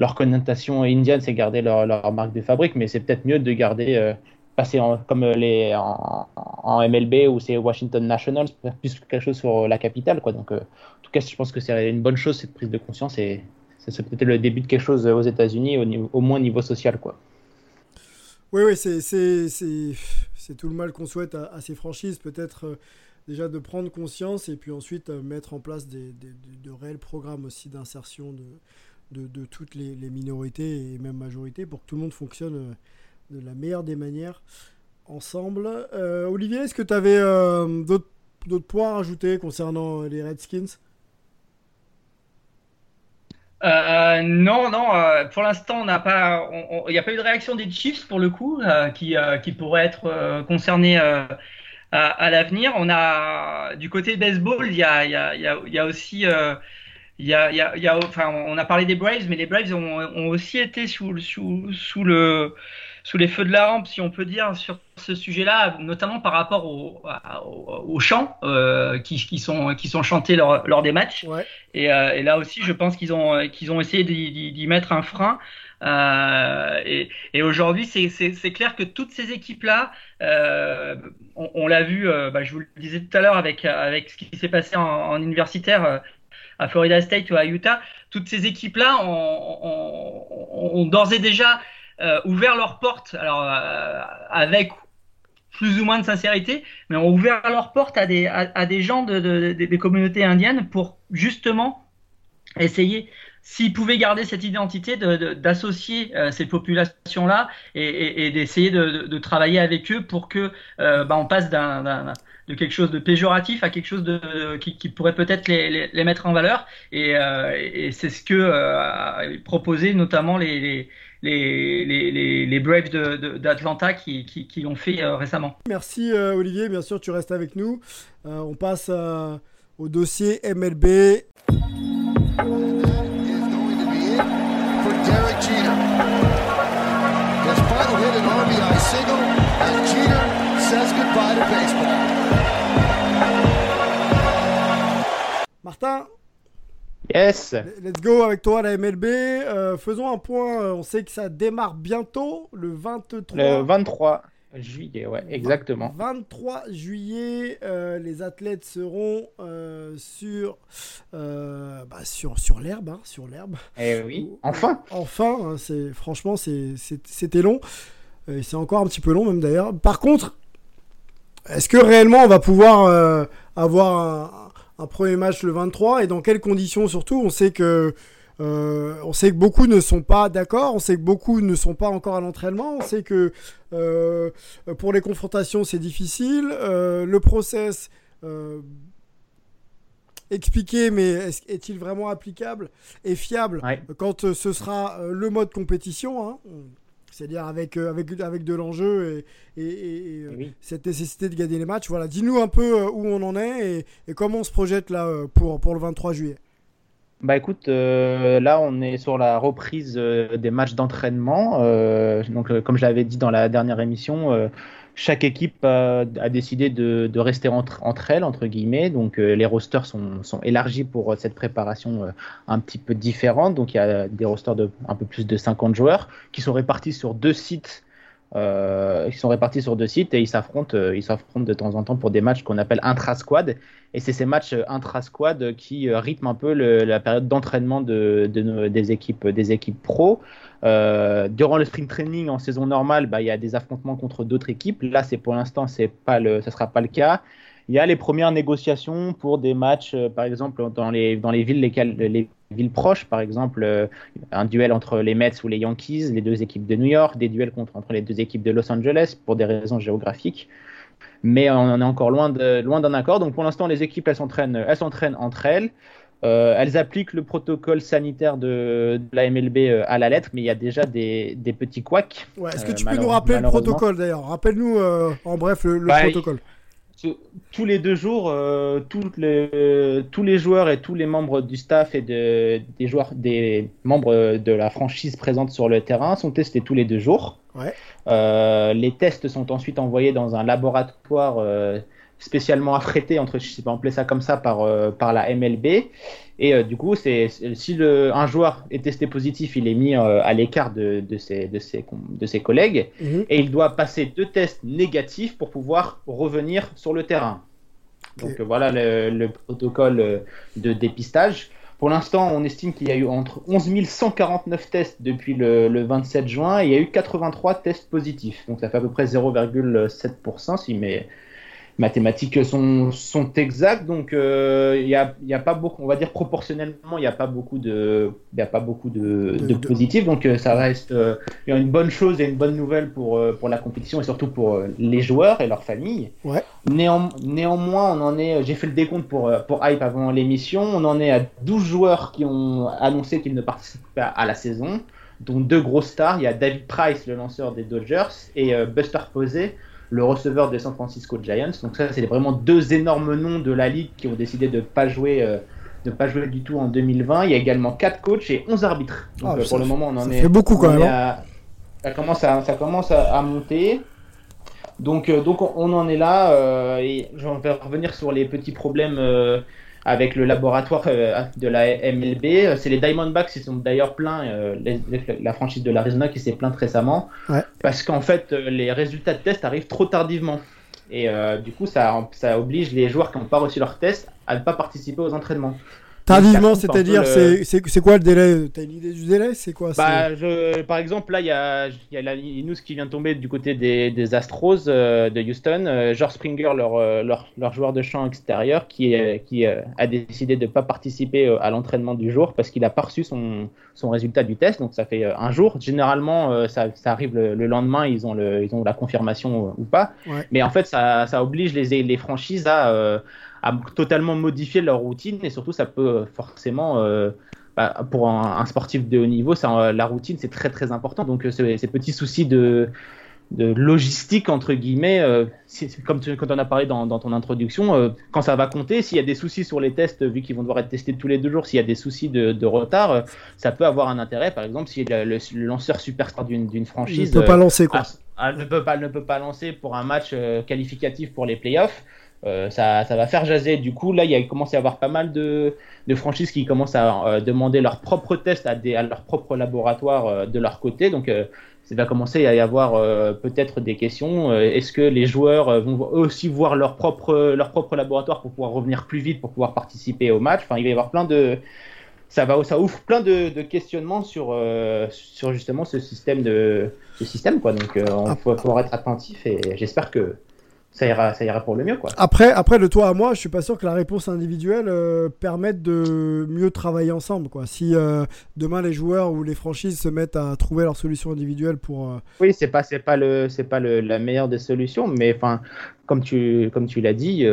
leur connotation indienne, c'est garder leur, marque de fabrique, mais c'est peut-être mieux de garder euh, passer en, comme les en, en MLB ou c'est Washington Nationals, plus quelque chose sur la capitale. Quoi. Donc, en tout cas, je pense que c'est une bonne chose cette prise de conscience et c'est peut-être le début de quelque chose aux États-Unis, au, moins au niveau social. Quoi. Oui, oui, c'est tout le mal qu'on souhaite à, ces franchises. Peut-être déjà de prendre conscience et puis ensuite mettre en place des, de réels programmes aussi d'insertion de, de, toutes les, minorités et même majorités pour que tout le monde fonctionne de la meilleure des manières ensemble. Euh, Olivier, est-ce que tu avais euh, d'autres points à ajouter concernant les Redskins? Euh, non, non. pour l'instant, on n'a pas, il n'y a pas eu de réaction des Chiefs pour le coup, qui, qui pourraient être concernés à, l'avenir. On a du côté baseball, il y a, aussi il y a, y a, enfin, on a parlé des Braves, mais les Braves ont, ont aussi été sous, sous, sous le sous les feux de la rampe, si on peut dire, sur ce sujet-là, notamment par rapport aux chants euh, qui, qui, sont, qui sont chantés lors, lors des matchs. Et, euh, et, là aussi, je pense qu'ils ont, qu'ils ont essayé d'y mettre un frein. Euh, et, et aujourd'hui, c'est clair que toutes ces équipes-là, euh, on, on l'a vu, euh, bah, je vous le disais tout à l'heure avec, avec ce qui s'est passé en, en universitaire euh, à Florida State ou à Utah, toutes ces équipes-là ont, d'ores et déjà euh, ouvert leurs portes, alors euh, avec plus ou moins de sincérité, mais ont ouvert leurs portes à des, à, des gens de, de, des communautés indiennes pour justement essayer s'ils pouvaient garder cette identité, d'associer euh, ces populations-là et, d'essayer de, travailler avec eux pour que bah, on passe d'un de quelque chose de péjoratif à quelque chose de, qui, qui pourrait peut-être les, les, les, mettre en valeur. Et, euh, et c'est ce que euh, proposaient notamment les, les, les, les, Braves d'Atlanta qui, qui, qui l'ont fait euh, récemment. Merci euh, Olivier, bien sûr tu restes avec nous. Euh, on passe euh, au dossier MLB. Martin, Yes. Let's go avec toi la MLB. Euh, faisons un point. Euh, on sait que ça démarre bientôt, le 23. Le 23 juillet, ouais, exactement. 23 juillet, euh, les athlètes seront euh, sur, euh, bah, sur sur l'herbe, hein, sur l'herbe. Eh oui, enfin. Enfin, hein, c'est franchement c'était long. Et c'est encore un petit peu long même d'ailleurs. Par contre, est-ce que réellement on va pouvoir avoir un, un premier match le 23 et dans quelles conditions surtout? On sait que euh, on sait que beaucoup ne sont pas d'accord, on sait que beaucoup ne sont pas encore à l'entraînement, on sait que euh, pour les confrontations c'est difficile, euh, le process expliqué mais est-il vraiment applicable et fiable ouais. quand ce sera le mode compétition hein? C'est-à-dire avec, euh, avec, avec de l'enjeu et, et, et, et oui. cette nécessité de gagner les matchs. Voilà, dis-nous un peu où on en est et, comment on se projette là pour, pour le 23 juillet. Bah écoute, euh, là on est sur la reprise euh, des matchs d'entraînement. Euh, donc comme je l'avais dit dans la dernière émission, chaque équipe a, décidé de, rester entre, elles, entre guillemets. Donc les rosters sont, sont, élargis pour cette préparation un petit peu différente. Donc il y a des rosters de un peu plus de 50 joueurs qui sont répartis sur deux sites. Euh, ils sont répartis sur deux sites et ils s'affrontent, euh, ils s'affrontent de temps en temps pour des matchs qu'on appelle intra-squad. Et c'est ces matchs intra-squad qui euh, rythment un peu la période d'entraînement des équipes, des équipes pro. Euh, durant le sprint training en saison normale, bah, il y a des affrontements contre d'autres équipes. Là, c'est pour l'instant, le, ça sera pas le cas. Il y a les premières négociations pour des matchs, euh, par exemple, dans les, dans les villes lesquelles, les villes proches, par exemple, euh, un duel entre les Mets ou les Yankees, les deux équipes de New York, des duels contre, entre les deux équipes de Los Angeles pour des raisons géographiques. Mais on en est encore loin d'un loin accord. Donc pour l'instant, les équipes, elles s'entraînent, elles s'entraînent entre elles. Euh, elles appliquent le protocole sanitaire de, de, la MLB à la lettre, mais il y a déjà des, des petits couacs. Ouais, Est-ce que tu peux nous rappeler le protocole d'ailleurs? Rappelle-nous euh, en bref le, le bah, protocole. Tous les deux jours, euh, les, tous les joueurs et tous les membres du staff et de, des joueurs, des membres de la franchise présente sur le terrain sont testés tous les deux jours. Ouais. Euh, les tests sont ensuite envoyés dans un laboratoire spécialement affrété, entre, je sais pas appeler ça comme ça, par, euh, par la MLB. Et euh, du coup, c'est si le, un joueur est testé positif, il est mis euh, à l'écart de, de, ses, de, ses, de ses collègues Mhm. et il doit passer deux tests négatifs pour pouvoir revenir sur le terrain. Donc voilà le, le protocole de dépistage. Pour l'instant, on estime qu'il y a eu entre 11 149 tests depuis le, le 27 juin et il y a eu 83 tests positifs. Donc ça fait à peu près 0,7% si mes mathématiques sont, sont exactes. Donc euh, il y, a, il y a pas beaucoup, on va dire proportionnellement, il n'y a pas beaucoup de, y a pas beaucoup de, De- de de- positifs. Donc euh, ça reste euh, une bonne chose et une bonne nouvelle pour, euh, pour la compétition et surtout pour euh, les joueurs et leurs familles. Ouais. Néan- néanmoins, on en est, j'ai fait le décompte pour, euh, pour Hype avant l'émission, on en est à 12 joueurs qui ont annoncé qu'ils ne participent pas à la saison, dont deux grosses stars. Il y a David Price, le lanceur des Dodgers, et euh, Buster Posey, le receveur des San Francisco Giants. Donc ça, c'est vraiment deux énormes noms de la ligue qui ont décidé de ne pas jouer. euh, de pas jouer du tout en 2020. Il y a également 4 coachs et 11 arbitres. Donc Ah, euh, ça pour le moment, on en ça est. fait beaucoup, quand même, hein. à- ça commence à, ça commence à, à monter. Donc, euh, donc on, on en est là. euh, et je vais revenir sur les petits problèmes euh, avec le laboratoire euh, de la MLB. C'est les Diamondbacks qui sont d'ailleurs pleins, euh, la franchise de l'Arizona qui s'est plainte récemment, Ouais. parce qu'en fait euh, les résultats de test arrivent trop tardivement. Et euh, du coup, ça, ça oblige les joueurs qui n'ont pas reçu leur test à ne pas participer aux entraînements. Tardivement, c'est-à-dire, c'est le- c'est- c'est quoi le délai? T'as une idée du délai? C'est quoi? Bah, je, par exemple, là, il y a, y a la news qui vient de tomber du côté des, des Astros euh, de Houston. Euh, George Springer, leur, euh, leur, leur joueur de champ extérieur, qui, a décidé de ne pas participer à l'entraînement du jour parce qu'il n'a pas reçu son, son résultat du test. Donc, ça fait un jour. Généralement, ça, ça arrive le, le lendemain, ils ont, le, ils ont la confirmation ou pas. Ouais. Mais en fait, ça, ça oblige les, les franchises à, à totalement modifier leur routine et surtout, ça peut forcément. euh, bah, pour un, un sportif de haut niveau, ça, euh, la routine c'est très très important. Donc euh, ce- ces petits soucis de, de logistique entre guillemets, euh, comme tu, quand on a parlé dans, dans ton introduction, euh, quand ça va compter, s'il y a des soucis sur les tests, vu qu'ils vont devoir être testés tous les deux jours, s'il y a des soucis de, de retard, euh, ça peut avoir un intérêt. Par exemple, si le, le- le lanceur superstar d'une Il ne franchise peut pas lancer, quoi. ne, peut pas, ne peut pas lancer pour un match euh, qualificatif pour les playoffs. Euh, ça, ça va faire jaser. Du coup, là, il y a commencé à y avoir pas mal de, de franchises qui commencent à euh, demander leurs propres tests à, des, à leur propre laboratoire euh, de leur côté. Donc, euh, ça va commencer à y avoir euh, peut-être des questions. Euh, Est-ce que les joueurs vont eux aussi voir leur propre, leur propre laboratoire pour pouvoir revenir plus vite, pour pouvoir participer au match? Enfin, il va y avoir plein de. Ça, va, ça ouvre plein de, de questionnements sur, euh, sur justement ce système, de, ce système quoi. Donc, euh, on Ah. faut, faut être attentif et j'espère que ça ira, ça ira pour le mieux, quoi. Après, après, de toi à moi, je suis pas sûr que la réponse individuelle euh, permette de mieux travailler ensemble. Quoi. Si euh, demain les joueurs ou les franchises se mettent à trouver leur solution individuelle pour. euh, Oui, c'est pas, c'est pas le, c'est pas le, la meilleure des solutions, mais enfin, comme tu, comme tu l'as dit,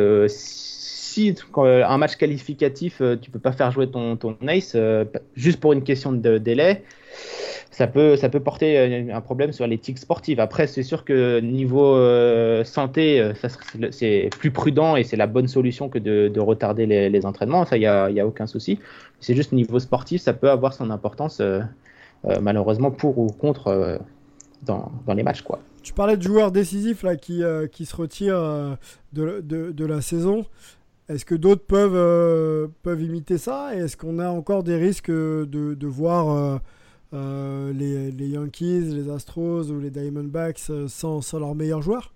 euh, un match qualificatif, euh, tu peux pas faire jouer ton, ton ace euh, juste pour une question de délai, ça peut, ça peut porter un problème sur l'éthique sportive. Après, c'est sûr que niveau santé, c'est plus prudent et c'est la bonne solution que de, de retarder les, entraînements. Ça, il y a, a aucun souci. C'est juste niveau sportif, ça peut avoir son importance, malheureusement pour ou contre. dans, dans les matchs quoi. Tu parlais de joueurs décisifs là, qui, qui se retirent de, de la saison. Est-ce que d'autres peuvent, euh, peuvent imiter ça? Est-ce qu'on a encore des risques euh, de, de voir euh, les, Yankees, les Astros ou les Diamondbacks sans, sans leurs meilleurs joueurs?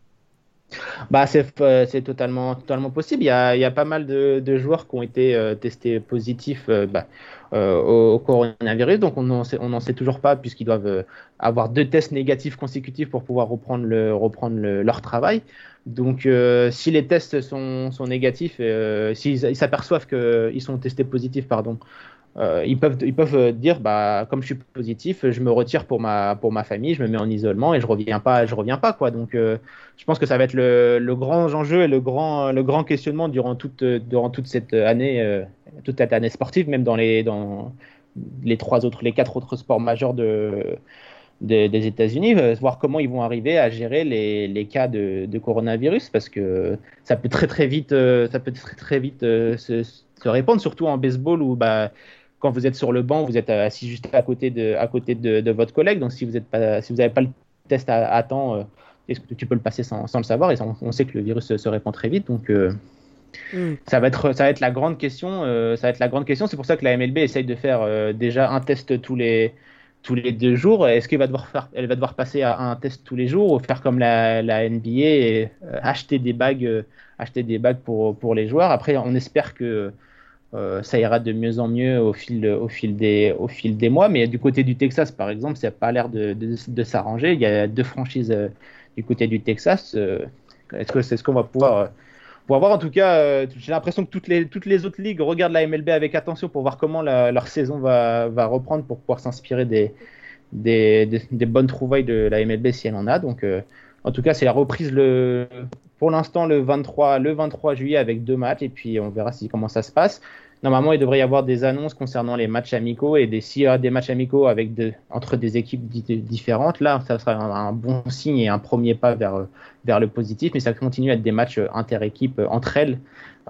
Bah c'est totalement totalement possible. Il y a, y a pas mal de, de joueurs qui ont été testés positifs bah, au, coronavirus, donc on n'en sait, toujours pas puisqu'ils doivent avoir deux tests négatifs consécutifs pour pouvoir reprendre le reprendre le- leur travail. Donc euh, si les tests sont, négatifs, euh, s'ils ils s'aperçoivent qu'ils sont testés positifs, pardon, euh, ils peuvent ils peuvent dire bah comme je suis positif, je me retire pour ma pour ma famille, je me mets en isolement et je reviens pas je reviens pas quoi. Donc je pense que ça va être le, le grand enjeu et le grand le grand questionnement durant toute durant toute cette année toute cette année sportive, même dans les dans les trois autres les quatre autres sports majeurs de des, des États-Unis, euh, voir comment ils vont arriver à gérer les, les cas de, de coronavirus, parce que ça peut très très vite, euh, ça peut très très vite euh, se, se répandre, surtout en baseball où bah, quand vous êtes sur le banc, vous êtes assis juste à côté de, à côté de, de votre collègue. Donc si vous êtes pas, si vous n'avez pas le test à, à temps, est-ce que tu peux le passer sans, sans le savoir? Et on, on, sait que le virus se, répand très vite, donc Mm. ça va être ça va être la grande question. euh, ça va être la grande question. C'est pour ça que la MLB essaye de faire euh, déjà un test tous les tous les deux jours. Est-ce qu'elle va devoir faire, elle va devoir passer à un test tous les jours ou faire comme la, NBA et euh, acheter des bagues, euh, acheter des bagues pour pour les joueurs? Après, on espère que euh, ça ira de mieux en mieux au fil, au, fil des, au fil des mois. Mais du côté du Texas, par exemple, ça n'a pas l'air de, de, de s'arranger. Il y a deux franchises du côté du Texas. Est-ce que c'est ce qu'on va pouvoir, euh, pouvoir voir En tout cas, euh, j'ai l'impression que toutes les, toutes les autres ligues regardent la MLB avec attention pour voir comment leur saison va, va reprendre pour pouvoir s'inspirer des, des, des, des bonnes trouvailles de la MLB si elle en a. Donc, euh, en tout cas, c'est la reprise le, pour l'instant le 23, le 23 juillet avec deux matchs et puis on verra si, comment ça se passe. Normalement, il devrait y avoir des annonces concernant les matchs amicaux et des, s'il y a des matchs amicaux avec de, entre des équipes di- différentes, là, ça sera un, un bon signe et un premier pas vers, vers le positif. Mais ça continue à être des matchs inter-équipes entre elles.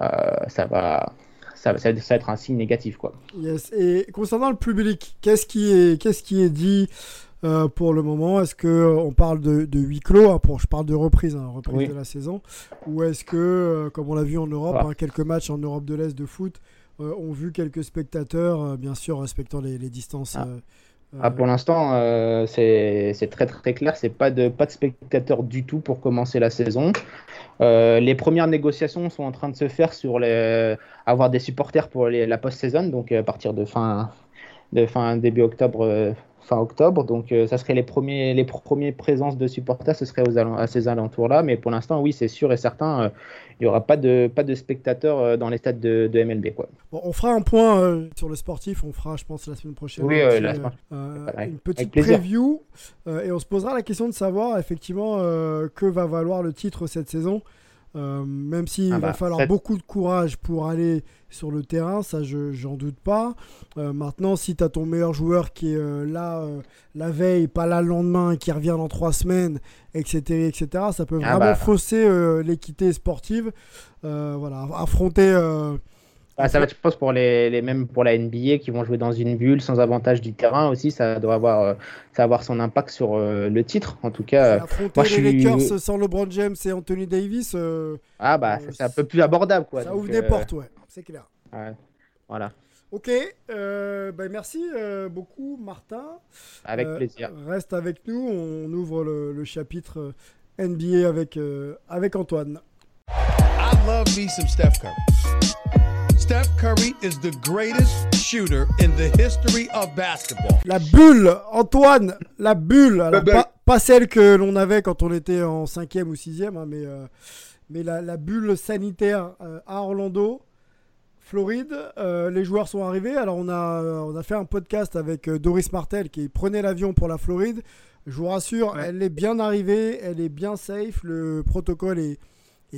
Euh, ça va, ça, va- ça va être un signe négatif, quoi. Yes. Et concernant le public, qu'est-ce qui est, qu'est-ce qui est dit euh, pour le moment? Est-ce que euh, on parle de, de huis clos? Hein, pour, Je parle de reprise, hein, reprise Oui. de la saison. Ou est-ce que, euh, comme on l'a vu en Europe, Ah. hein, quelques matchs en Europe de l'Est de foot euh, ont vu quelques spectateurs, euh, bien sûr respectant les, les distances. Ah. euh, Ah, pour l'instant, euh, c'est très très clair. C'est pas de pas de spectateurs du tout pour commencer la saison. Euh, les premières négociations sont en train de se faire sur les, avoir des supporters pour les- la post-saison, donc euh, à partir de fin de fin début octobre, euh, fin octobre. Donc euh, ça serait les premiers les premières présences de supporters, ce serait aux à ces alentours-là. Mais pour l'instant, oui, c'est sûr et certain, euh, il y aura pas de pas de spectateurs euh, dans les stades de, de MLB quoi. Bon, on fera un point euh, sur le sportif, on fera, je pense, la semaine prochaine. Oui, euh, la euh, semaine- euh, une petite preview euh, et on se posera la question de savoir effectivement que va valoir le titre cette saison. Euh, même s'il Ah va bah, falloir beaucoup de courage pour aller sur le terrain, ça je j'en doute pas. Euh, maintenant, si tu as ton meilleur joueur qui est euh, là la veille, pas là le lendemain, qui revient dans trois semaines, etc., etc., ça peut Ah vraiment bah. fausser l'équité sportive. Voilà, affronter. Bah, ça va être, je pense, pour les, les mêmes pour la NBA qui vont jouer dans une bulle sans avantage du terrain aussi, ça doit avoir, euh, ça va avoir son impact sur euh, le titre. En tout cas, euh, affronter moi, je les suis- Lakers sans LeBron James et Anthony Davis, euh, ah bah euh, c'est un peu plus abordable quoi. ça donc, ouvre des euh, portes, ouais, c'est clair. ouais, voilà, Ok, euh, bah, merci euh, beaucoup Martin. avec Euh, plaisir. Reste avec nous, on ouvre le, le chapitre NBA avec, euh, avec Antoine. I love me some Steph Curry. Steph Curry is the greatest shooter in the history of basketball. La bulle, Antoine, la bulle. Alors, pas, pas celle que l'on avait quand on était en cinquième ou sixième, hein, mais, euh, mais la, la bulle sanitaire euh, à Orlando, Floride. Euh, les joueurs sont arrivés. Alors, on a, euh, on a fait un podcast avec euh, Doris Martel qui prenait l'avion pour la Floride. Je vous rassure, Ouais. elle est bien arrivée, elle est bien safe. Le protocole est,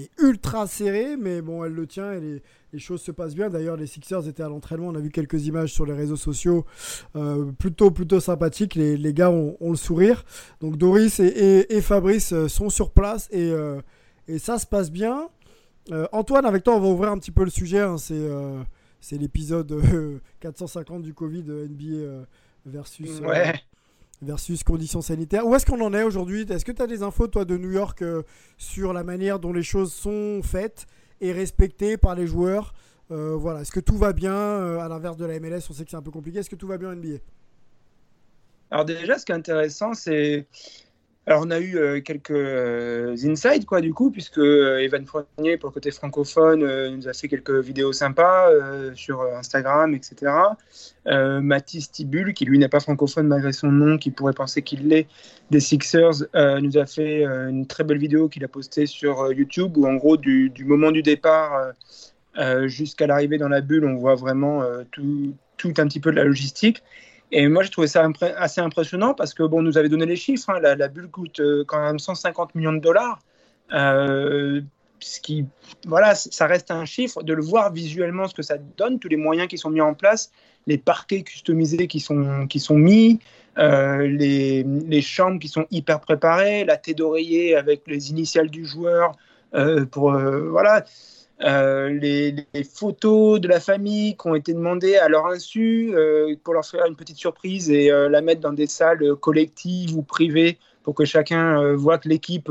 est ultra serré, mais bon, elle le tient et les, choses se passent bien. D'ailleurs, les Sixers étaient à l'entraînement. On a vu quelques images sur les réseaux sociaux euh, plutôt, plutôt sympathiques. Les, les gars ont, ont le sourire. Donc, Doris et, et- Fabrice euh, sont sur place et, euh, et ça se passe bien. Antoine, avec toi, on va ouvrir un petit peu le sujet. hein. C'est l'épisode euh, 450 du Covid NBA versus. Versus conditions sanitaires. Où est-ce qu'on en est aujourd'hui? Est-ce que tu as des infos, toi, de New York euh, sur la manière dont les choses sont faites et respectées par les joueurs? Euh, Voilà. Est-ce que tout va bien euh, À l'inverse de la MLS, on sait que c'est un peu compliqué. Est-ce que tout va bien en NBA Alors déjà, ce qui est intéressant, c'est... Alors on a eu euh, quelques euh, insights, quoi, du coup, puisque euh, Evan Fournier, pour le côté francophone, euh, nous a fait quelques vidéos sympas euh, sur Instagram, etc. Mathis Tibul, qui lui n'est pas francophone malgré son nom, qui pourrait penser qu'il l'est, des Sixers, nous a fait une très belle vidéo qu'il a postée sur YouTube, où en gros, du, moment du départ jusqu'à l'arrivée dans la bulle, on voit vraiment tout un petit peu de la logistique. Et moi, j'ai trouvé ça assez impressionnant parce que, bon, on nous avait donné les chiffres. hein, la, bulle coûte euh, quand même 150 millions de dollars. Euh, ce qui, voilà, ça reste un chiffre. De le voir visuellement, ce que ça donne, tous les moyens qui sont mis en place, les parquets customisés qui sont, qui sont mis, euh, les, les chambres qui sont hyper préparées, la tête d'oreiller avec les initiales du joueur, pour, voilà. Euh, les, les photos de la famille qui ont été demandées à leur insu euh, pour leur faire une petite surprise et euh, la mettre dans des salles collectives ou privées pour que chacun voit que l'équipe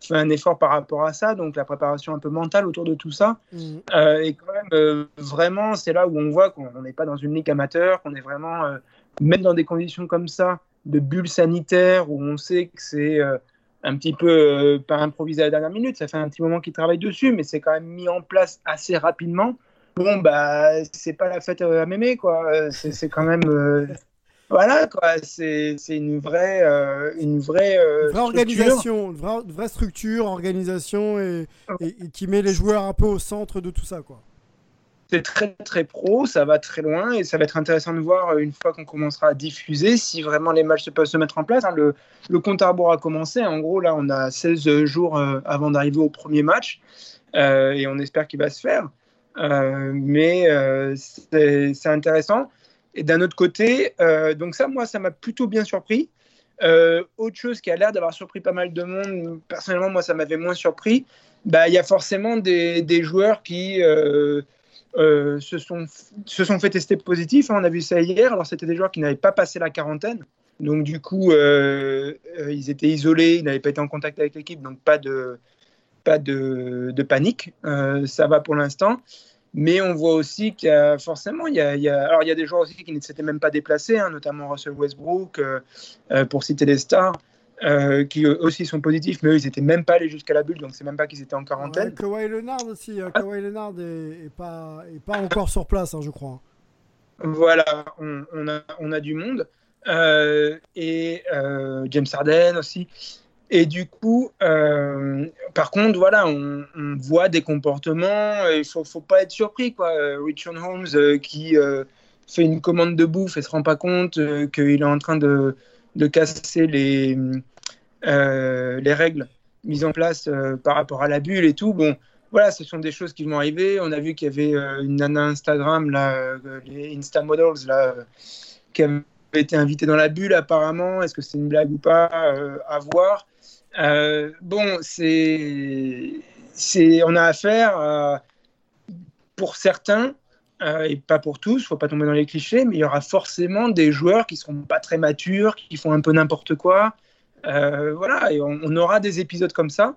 fait un effort par rapport à ça, donc la préparation un peu mentale autour de tout ça. Mhm. et quand même, vraiment, c'est là où on voit qu'on n'est pas dans une ligue amateur, qu'on est vraiment, même dans des conditions comme ça, de bulle sanitaire, où on sait que c'est un petit peu euh, pas improvisé à la dernière minute. Ça fait un petit moment qu'ils travaillent dessus, mais c'est quand même mis en place assez rapidement. Bon, bah, c'est pas la fête euh, à mémé, quoi. Euh, c'est quand même. voilà, quoi. C'est une vraie, une vraie, vraie organisation, une vraie, vraie, structure, organisation et, et, qui met les joueurs un peu au centre de tout ça, quoi c'est très très pro, ça va très loin et ça va être intéressant de voir euh, une fois qu'on commencera à diffuser si vraiment les matchs peuvent se mettre en place. Hein. Le, compte à rebours a commencé. En gros, là, on a 16 jours euh, avant d'arriver au premier match euh, et on espère qu'il va se faire. mais c'est intéressant. Et d'un autre côté, donc ça, moi, ça m'a plutôt bien surpris. autre chose qui a l'air d'avoir surpris pas mal de monde, personnellement, moi, ça m'avait moins surpris. Bah, il y a forcément des, des joueurs qui euh, se, sont, se sont fait tester positifs. Hein, on a vu ça hier. Alors, c'était des joueurs qui n'avaient pas passé la quarantaine. Donc, du coup, euh, euh, ils étaient isolés, ils n'avaient pas été en contact avec l'équipe. Donc, pas de, pas de, panique. ça va pour l'instant. Mais on voit aussi qu'il y a forcément, il y a, alors il y a des joueurs aussi qui ne s'étaient même pas déplacés, hein, notamment Russell Westbrook, pour citer les stars. Euh, qui aussi sont positifs, mais eux, ils n'étaient même pas allés jusqu'à la bulle, donc c'est même pas qu'ils étaient en quarantaine. Ouais, Kawhi Leonard aussi, euh, Kawhi Leonard est, pas, est, pas, encore sur place, hein, je crois. Voilà, on, on, a, on a du monde. Euh, et James Harden aussi. Et du coup, par contre, voilà, on, on, voit des comportements, il faut, faut pas être surpris, quoi. Richard Holmes qui fait une commande de bouffe et se rend pas compte qu'il est en train de de casser les, euh, les règles mises en place euh, par rapport à la bulle et tout. Bon, voilà, ce sont des choses qui vont arriver. On a vu qu'il y avait euh, une nana Instagram, là, les Insta Models, là, qui avait été invitée dans la bulle apparemment. Est-ce que c'est une blague ou pas À voir. bon, c'est, c'est, on a affaire pour certains euh, et pas pour tous, faut pas tomber dans les clichés, mais il y aura forcément des joueurs qui seront pas très matures, qui font un peu n'importe quoi. Euh, voilà, et on, aura des épisodes comme ça.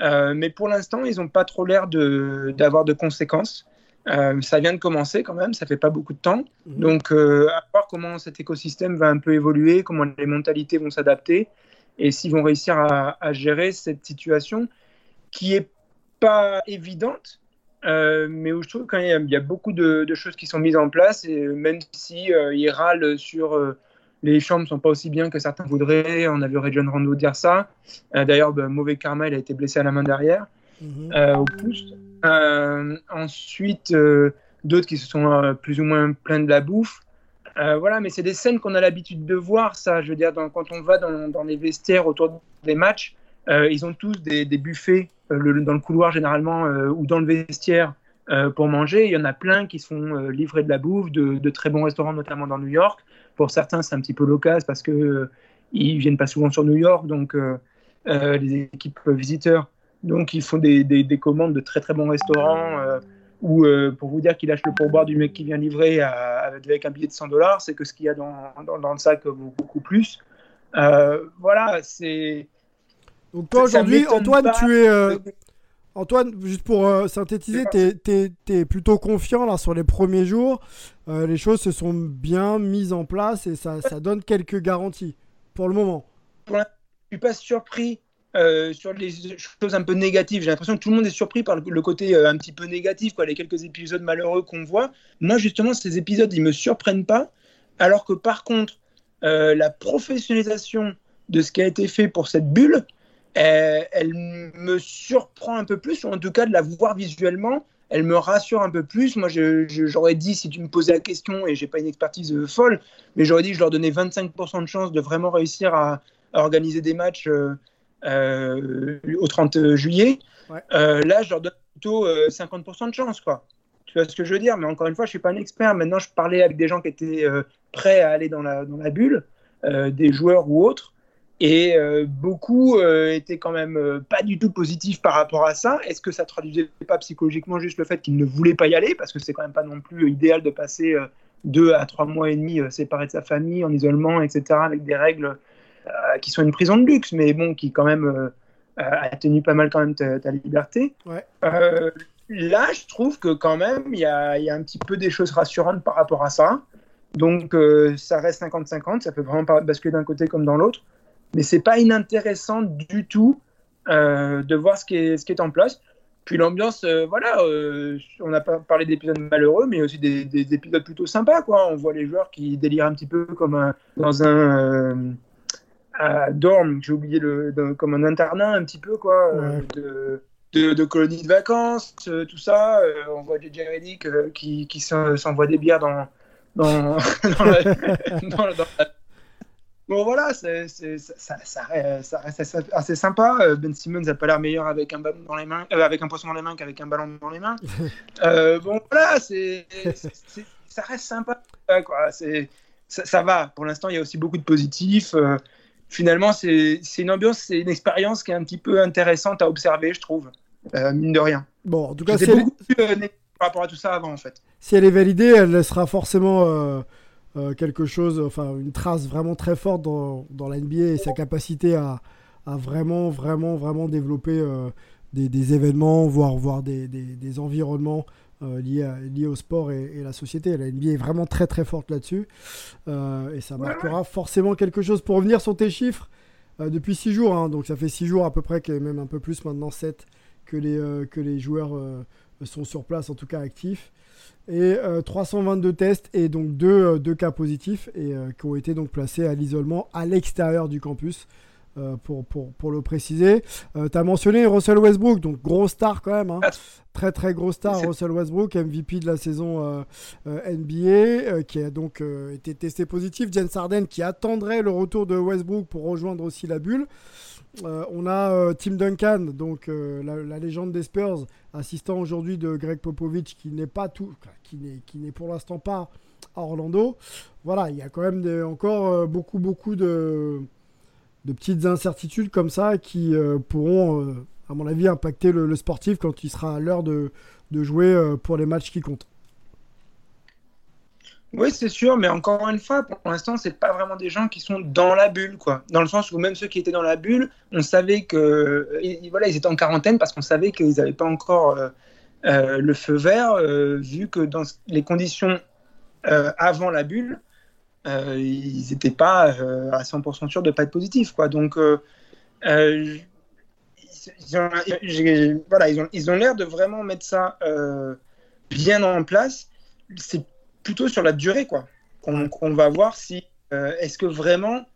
Euh, mais pour l'instant, ils n'ont pas trop l'air d'avoir de, conséquences. ça vient de commencer quand même, ça fait pas beaucoup de temps. Mhm. Donc, à voir comment cet écosystème va un peu évoluer, comment les mentalités vont s'adapter et s'ils vont réussir à, à, gérer cette situation qui est pas évidente, euh, mais où je trouve qu'il y, y, a beaucoup de, choses qui sont mises en place, et même si euh, ils râlent sur euh, les chambres ne sont pas aussi bien que certains voudraient, on a vu John Rando dire ça. D'ailleurs, bah, mauvais karma, il a été blessé à la main derrière, mhm. au pouce. ensuite, d'autres qui se sont plus ou moins pleins de la bouffe. voilà, mais c'est des scènes qu'on a l'habitude de voir, ça. Je veux dire, quand on va dans, dans, les vestiaires autour des matchs, ils ont tous des, des buffets euh, dans le couloir généralement euh, ou dans le vestiaire euh, pour manger. Il y en a plein qui sont livrés de la bouffe, de, très bons restaurants, notamment dans New York. Pour certains, c'est un petit peu l'occasion parce que ils viennent pas souvent sur New York, donc les équipes visiteurs. Donc ils font des, des, commandes de très très bons restaurants. ou pour vous dire qu'il lâche le pourboire du mec qui vient livrer avec un billet de 100 dollars, c'est que ce qu'il y a dans, le sac vaut beaucoup plus. voilà, c'est donc toi aujourd'hui, Antoine, tu es... Euh, Antoine, juste pour euh, synthétiser, tu es, plutôt confiant là sur les premiers jours. Euh, les choses se sont bien mises en place et ça, ça donne quelques garanties pour le moment. Je ne suis pas surpris sur les choses un peu négatives. J'ai l'impression que tout le monde est surpris par le, côté un petit peu négatif, quoi, les quelques épisodes malheureux qu'on voit. Moi, justement, ces épisodes, ils me surprennent pas. Alors que par contre, la professionnalisation de ce qui a été fait pour cette bulle, elle, me surprend un peu plus, ou en tout cas de la voir visuellement, elle me rassure un peu plus. Moi, j'aurais dit, si tu me posais la question, et j'ai pas une expertise euh, folle, mais j'aurais dit que je leur donnais 25% de chance de vraiment réussir à, organiser des matchs euh, euh, au 30 juillet. là, je leur donne plutôt 50% de chance, quoi. Tu vois ce que je veux dire? Mais encore une fois, je suis pas un expert. Maintenant, je parlais avec des gens qui étaient prêts à aller dans la, dans la bulle, des joueurs ou autres. Et euh, beaucoup euh, étaient quand même euh, pas du tout positifs par rapport à ça. Est-ce que ça traduisait pas psychologiquement juste le fait qu'ils ne voulaient pas y aller? Parce que c'est quand même pas non plus idéal de passer deux à trois mois et demi séparés de sa famille, en isolement, etc., avec des règles qui soit une prison de luxe, mais bon, qui quand même a tenu pas mal quand même ta, ta liberté. Ouais. là, je trouve que quand même, il y a, y a, un petit peu des choses rassurantes par rapport à ça. Donc, ça reste 50-50, ça peut vraiment basculer d'un côté comme dans l'autre, mais c'est pas inintéressant du tout de voir ce qui est, ce qui est en place. Puis l'ambiance, euh, voilà, euh, on a pas parlé d'épisodes malheureux, mais aussi des, des, épisodes plutôt sympas, quoi. On voit les joueurs qui délirent un petit peu comme un, dans un euh, dorm, j'ai oublié le, comme un internat un petit peu, quoi, de, de, de, colonies de vacances, tout ça. on voit JJ Reddick qui, qui s'envoie des bières dans, dans, dans, la, dans, la, Bon voilà, c'est, ça, ça, reste assez sympa. Euh, ben Simmons n'a pas l'air meilleur avec un ballon dans les mains, euh, avec un poisson dans les mains qu'avec un ballon dans les mains. euh, bon voilà, c'est, ça reste sympa. Quoi. C'est, ça, va. Pour l'instant, il y a aussi beaucoup de positifs. Euh, finalement, c'est, une ambiance, c'est une expérience qui est un petit peu intéressante à observer, je trouve, mine de rien. Bon, en tout cas, c'est beaucoup plus par rapport à tout ça avant, en fait. Si elle est validée, elle sera forcément euh, quelque chose, enfin une trace vraiment très forte dans, dans la NBA et sa capacité à, à vraiment, vraiment, vraiment développer euh, des, des, événements, voire, voire des, des, environnements euh, liés, liés, au sport et, et, la société. La NBA est vraiment très très forte là-dessus et ça marquera forcément quelque chose. Pour revenir sur tes chiffres, depuis 6 jours, hein, donc ça fait 6 jours à peu près, même un peu plus maintenant 7 que les, que les joueurs sont sur place, en tout cas actifs et 322 euh, tests et donc deux, euh, cas positifs et euh, qui ont été donc placés à l'isolement à l'extérieur du campus. pour, pour, pour, le préciser. tu as mentionné Russell Westbrook, donc gros star quand même. Hein. Très très gros star, Russell Westbrook, MVP de la saison NBA, qui a donc été testé positif. James Harden qui attendrait le retour de Westbrook pour rejoindre aussi la bulle. Euh, on a euh, Tim Duncan, donc euh, la, légende des Spurs, assistant aujourd'hui de Greg Popovich, qui n'est pas tout, qui n'est, qui pour l'instant pas à Orlando. Voilà, il y a quand même encore beaucoup, beaucoup de, petites incertitudes comme ça qui pourront, à mon avis, impacter le, sportif quand il sera à l'heure de jouer pour les matchs qui comptent. Oui, c'est sûr, mais encore une fois, pour l'instant, c'est pas vraiment des gens qui sont dans la bulle, quoi. Dans le sens où même ceux qui étaient dans la bulle, on savait que, voilà, ils étaient en quarantaine parce qu'on savait qu'ils n'avaient pas encore euh, euh, le feu vert, euh, vu que dans les conditions avant la bulle, ils n'étaient pas à 100% sûrs de pas être positifs, quoi. Donc, ils, ils ont, ils ont l'air de vraiment mettre ça bien en place. Plutôt sur la durée, quoi. Qu'on va voir si euh, est-ce que vraiment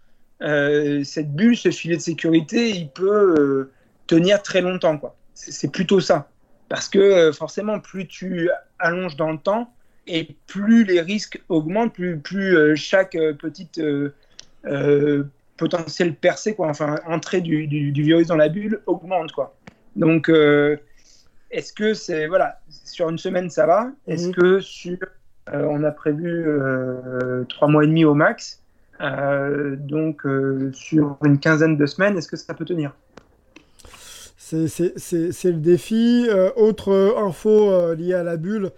euh, cette bulle, ce filet de sécurité, il peut euh, tenir très longtemps, quoi. C'est plutôt ça. Parce que forcément, plus tu allonges dans le temps et plus les risques augmentent, plus, plus chaque petite potentiel percée, quoi, enfin entrée du, du, du, virus dans la bulle augmente, quoi. Donc, est-ce que c'est voilà sur une semaine ça va Est-ce mhm. que sur on a prévu euh, trois mois et demi au max. Euh, donc, sur une quinzaine de semaines, est-ce que ça peut tenir? C'est le défi. autre info liée à la bulle.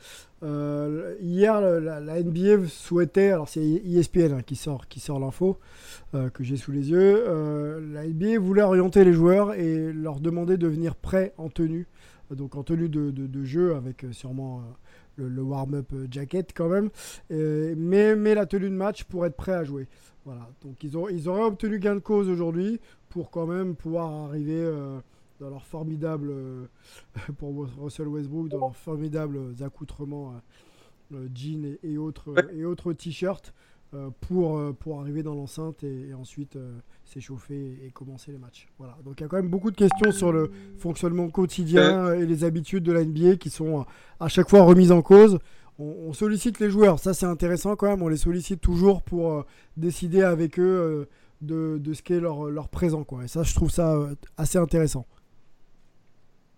hier, la, NBA souhaitait, alors c'est ESPN hein, qui sort, qui sort l'info que j'ai sous les yeux. la NBA voulait orienter les joueurs et leur demander de venir prêts en tenue, donc en tenue de jeu avec sûrement le, warm-up euh, jacket quand même, mais, mais la tenue de match pour être prêt à jouer. Voilà, donc ils, ont, ils auraient obtenu gain de cause aujourd'hui pour quand même pouvoir arriver euh, dans leur formidable, euh, pour Russell Westbrook, dans leurs formidables accoutrements jeans et, autres, et autres t-shirts pour, pour arriver dans l'enceinte et, ensuite s'échauffer et commencer les matchs. Voilà. Donc il y a quand même beaucoup de questions sur le fonctionnement quotidien et les habitudes de la NBA qui sont à chaque fois remises en cause. On, sollicite les joueurs, ça c'est intéressant quand même, on les sollicite toujours pour euh, décider avec eux euh, de, de, ce qu'est leur, leur, présent. Quoi. Et ça je trouve ça euh, assez intéressant.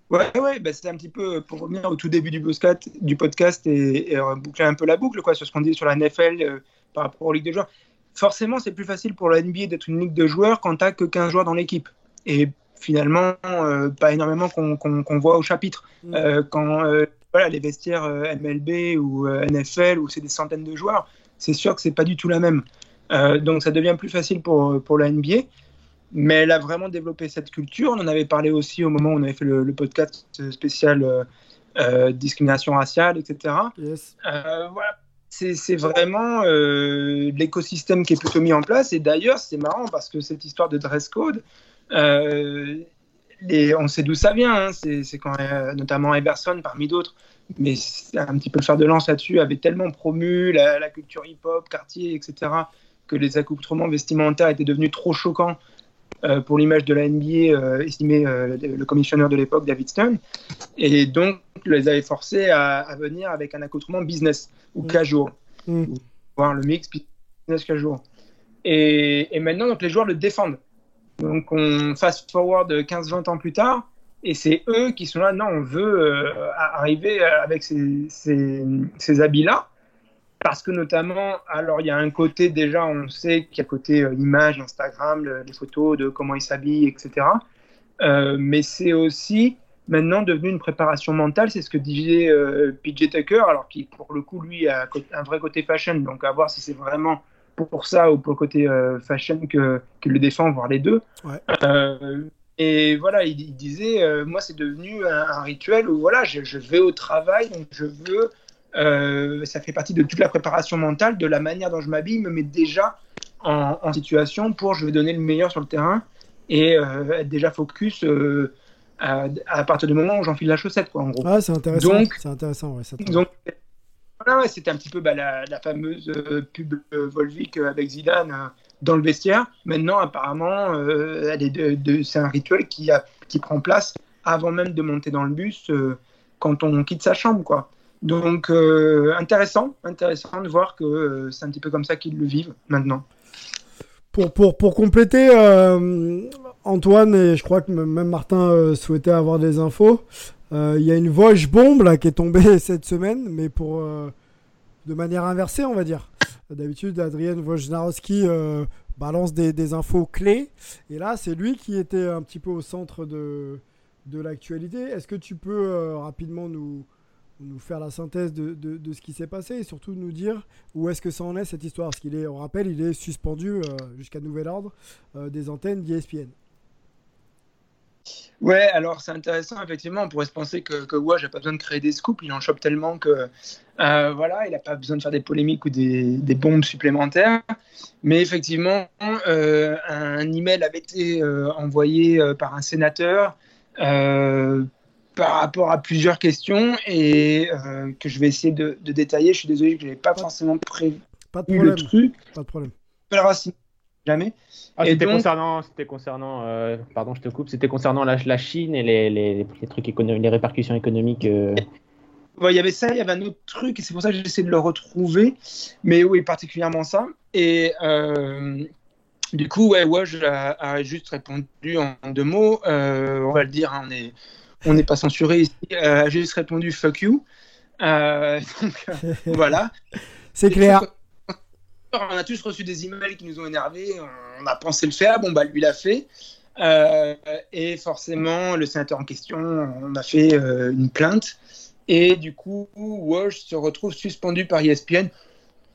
Ouais, ouais, bah c'est un petit peu pour revenir au tout début du podcast, du podcast et, boucler un peu la boucle quoi, sur ce qu'on dit sur la NFL par rapport aux ligues de joueurs forcément, c'est plus facile pour la NBA d'être une ligue de joueurs quand tu n'as que 15 joueurs dans l'équipe. Et finalement, euh, pas énormément qu'on voit au chapitre. Mm. Euh, quand euh, voilà, les vestiaires MLB ou NFL, où c'est des centaines de joueurs, c'est sûr que c'est pas du tout la même. donc ça devient plus facile pour, pour la NBA. mais elle a vraiment développé cette culture. On en avait parlé aussi au moment où on avait fait le, le podcast spécial discrimination raciale, etc. Yes. Voilà. C'est vraiment euh, l'écosystème qui est plutôt mis en place. Et d'ailleurs, c'est marrant parce que cette histoire de dress code, euh, on sait d'où ça vient. Hein. C'est quand euh, notamment Everson, parmi d'autres, mais un petit peu le fer de lance là-dessus, avait tellement promu la, la culture hip-hop, quartier, etc., que les accoutrements vestimentaires étaient devenus trop choquants pour l'image de la NBA, euh, estimé euh, le commissionneur de l'époque, David Stern. Et donc, les avait forcés à, à venir avec un accoutrement business ou Mm. casual, Mm. voir le mix business casual. Et, et maintenant, donc, les joueurs le défendent. Donc, on fast forward 15-20 ans plus tard, et c'est eux qui sont là. Non, on veut euh, arriver avec ces, ces, ces habits-là. Parce que notamment, alors il y a un côté déjà, on sait qu'il y a côté euh, image, Instagram, le- les photos de comment ils s'habillent, etc. Euh, mais c'est aussi maintenant devenu une préparation mentale. C'est ce que disait euh, PJ Tucker, alors qui pour le coup lui a un vrai côté fashion. Donc à voir si c'est vraiment pour ça ou pour le côté euh, fashion que qu'il le défend, voire les deux. Ouais. Euh, et voilà, il, il disait, moi c'est devenu un, un rituel où voilà, je, je vais au travail, donc je veux euh, ça fait partie de toute la préparation mentale, de la manière dont je m'habille, me met déjà en, en situation pour je vais donner le meilleur sur le terrain et euh, être déjà focus euh, à, à partir du moment où j'enfile la chaussette, quoi, en gros. Ah, c'est intéressant. Donc- c'est intéressant, ouais. Donc, voilà, ouais, c'était un petit peu bah, la, la fameuse pub Volvic avec Zidane dans le vestiaire. Maintenant, apparemment, c'est un rituel qui, a, qui prend place avant même de monter dans le bus quand on quitte sa chambre, quoi. Donc, euh, intéressant, intéressant de voir que euh, c'est un petit peu comme ça qu'ils le vivent maintenant. Pour, pour, pour compléter, euh, Antoine et je crois que même Martin souhaitait avoir des infos. Il y a une Vosges bombe là, qui est tombée cette semaine, mais pour de manière inversée, on va dire. D'habitude, Adrien Wojnarowski balance des, des infos clés, et là, c'est lui qui était un petit peu au centre de, de l'actualité. Est-ce que tu peux rapidement nous, nous faire la synthèse de, de, ce qui s'est passé et surtout nous dire où est-ce que ça en est cette histoire Parce qu'il est, on rappelle, il est suspendu euh, jusqu'à nouvel ordre euh, des antennes d'ESPN. Ouais, alors c'est intéressant, effectivement. On pourrait se penser que, que n'a pas besoin de créer des scoops, il en chope tellement que euh, voilà, il n'a pas besoin de faire des polémiques ou des, des bombes supplémentaires. Mais effectivement, euh, un email avait été euh, envoyé par un sénateur par rapport à plusieurs questions et euh, que je vais essayer de, de détailler. Je suis désolé que je n'avais pas forcément prévu Pas de le problème. truc. Pas de problème. Si jamais. Ah, c'était donc- concernant, c'était concernant, euh, pardon, je te coupe, c'était concernant la, la Chine et les, les, les trucs économiques, les répercussions économiques. euh. Ouais, il y avait ça, il y avait un autre truc, et c'est pour ça que j'essaie de le retrouver. Mais oui, particulièrement ça. Et euh, du coup, ouais, Woj a, a juste répondu en, en deux mots. Euh, on va le dire, hein, on n'est on n'est pas censuré ici. Euh, a juste répondu fuck you. Euh, donc euh, voilà. C'est clair. On a tous reçu des emails qui nous ont énervés. On a pensé le faire. Bon, bah, lui l'a fait. Euh, et forcément, le sénateur en question, on a fait euh, une plainte. Et du coup, Walsh se retrouve suspendu par ESPN.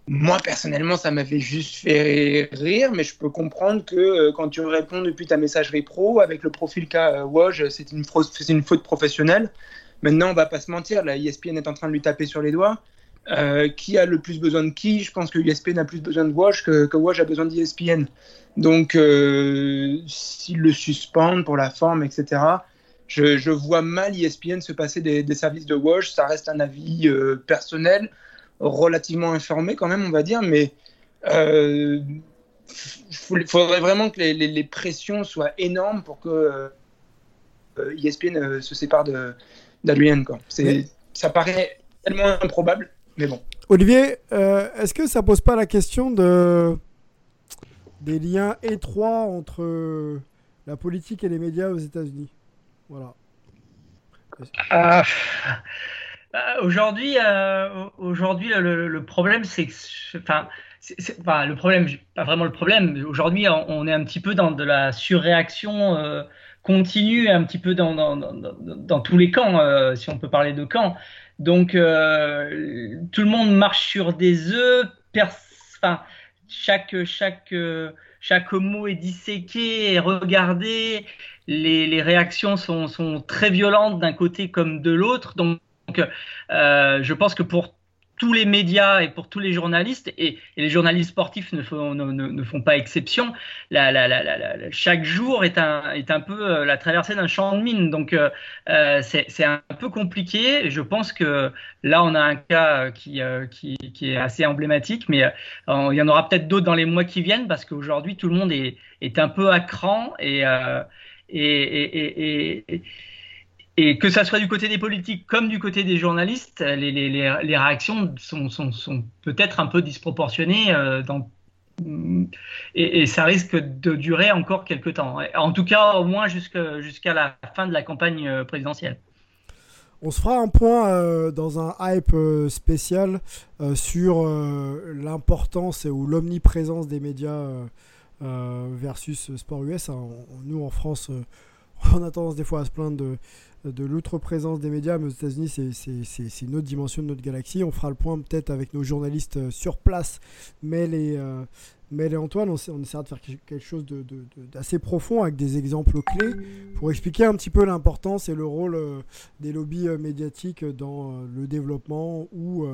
Moi, personnellement, ça m'avait juste fait rire, mais je peux comprendre que euh, quand tu réponds depuis ta messagerie pro, avec le profil qu'a euh, c'est une, faute professionnelle. Maintenant, on va pas se mentir, la E est en train de lui taper sur les doigts. Euh, qui a le plus besoin de qui? Je pense que ESPN a plus besoin de Woj que, que Woj a besoin d'ESPN. Donc, euh, s'ils le suspendent pour la forme, etc., je, vois mal ESPN se passer des, services de Woj. Ça reste un avis personnel, relativement informé quand même, on va dire, mais euh, il faudrait vraiment que les, les- les pressions soient énormes pour que euh, ESPN euh, se sépare de- d'Adrian. quoi. C'est- Mais- Ça paraît tellement improbable, mais bon. Olivier, euh, est-ce que ça pose pas la question de des liens étroits entre euh, la politique et les médias aux États-Unis? Voilà. Ah, bah, aujourd'hui, euh, aujourd'hui, le, le- problème, c'est que, enfin, enfin, le problème, pas vraiment le problème. Aujourd'hui, on, est un petit peu dans de la surréaction euh, continue, un petit peu dans, dans, dans, dans- tous les camps, euh, si on peut parler de camps. Donc, euh, tout le monde marche sur des œufs. Enfin, chaque chaque euh, chaque mot est disséqué et regardé. Les, les réactions sont, sont, très violentes d'un côté comme de l'autre. Donc, euh, je pense que pour tous les médias et pour tous les journalistes, et, les journalistes sportifs ne font, pas exception, chaque jour est un, peu euh, la traversée d'un champ de mine. Donc euh, c'est un peu compliqué. Je pense que là, on a un cas qui, est assez emblématique, mais il y en aura peut-être d'autres dans les mois qui viennent, parce qu'aujourd'hui, tout le monde est, un peu à cran et, et que ça soit du côté des politiques comme du côté des journalistes, les, réactions sont, peut-être un peu disproportionnées euh, dans, et, ça risque de durer encore quelques temps. En tout cas, au moins jusqu'à la fin de la campagne euh, présidentielle. On se fera un point euh, dans un hype spécial sur l'importance ou l'omniprésence des médias versus Sport US. Hein. Nous, en France, on a tendance des fois à se plaindre de, l'outre-présence des médias, mais aux États-Unis, c'est une autre dimension de notre galaxie. On fera le point peut-être avec nos journalistes euh, sur place, mais les, euh, Antoine, on, on, essaiera de faire quelque chose d'assez profond avec des exemples clés pour expliquer un petit peu l'importance et le rôle euh, des lobbies médiatiques dans le développement ou,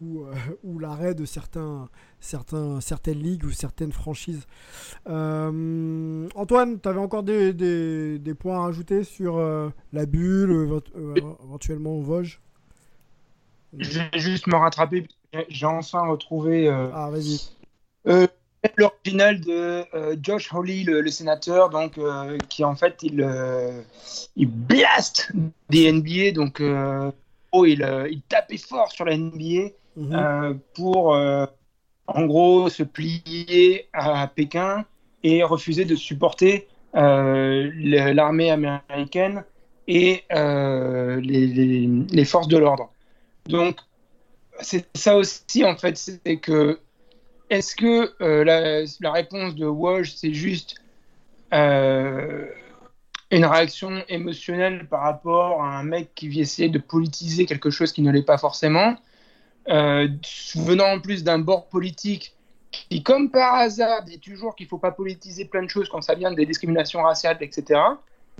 ou, ou l'arrêt de certains, certains, certaines ligues ou certaines franchises. Euh, Antoine, tu avais encore des, des, des, points à rajouter sur euh, la bulle, euh, éventuellement Vosges? Je vais juste me rattraper. J'ai enfin retrouvé ah, l'original de Josh Hawley, le, sénateur, donc, qui en fait il, il blast des NBA. Donc, oh, il, il tapait fort sur la NBA. Mhm. pour en gros, se plier à Pékin et refuser de supporter euh, l'armée américaine et euh, les, forces de l'ordre. Donc, c'est ça aussi, en fait, c'est que est-ce que euh, la, la, réponse de Walsh, c'est juste euh, une réaction émotionnelle par rapport à un mec qui vient essayer de politiser quelque chose qui ne l'est pas forcément? Euh, venant en plus d'un bord politique qui, comme par hasard, dit toujours qu'il ne faut pas politiser plein de choses quand ça vient des discriminations raciales, etc.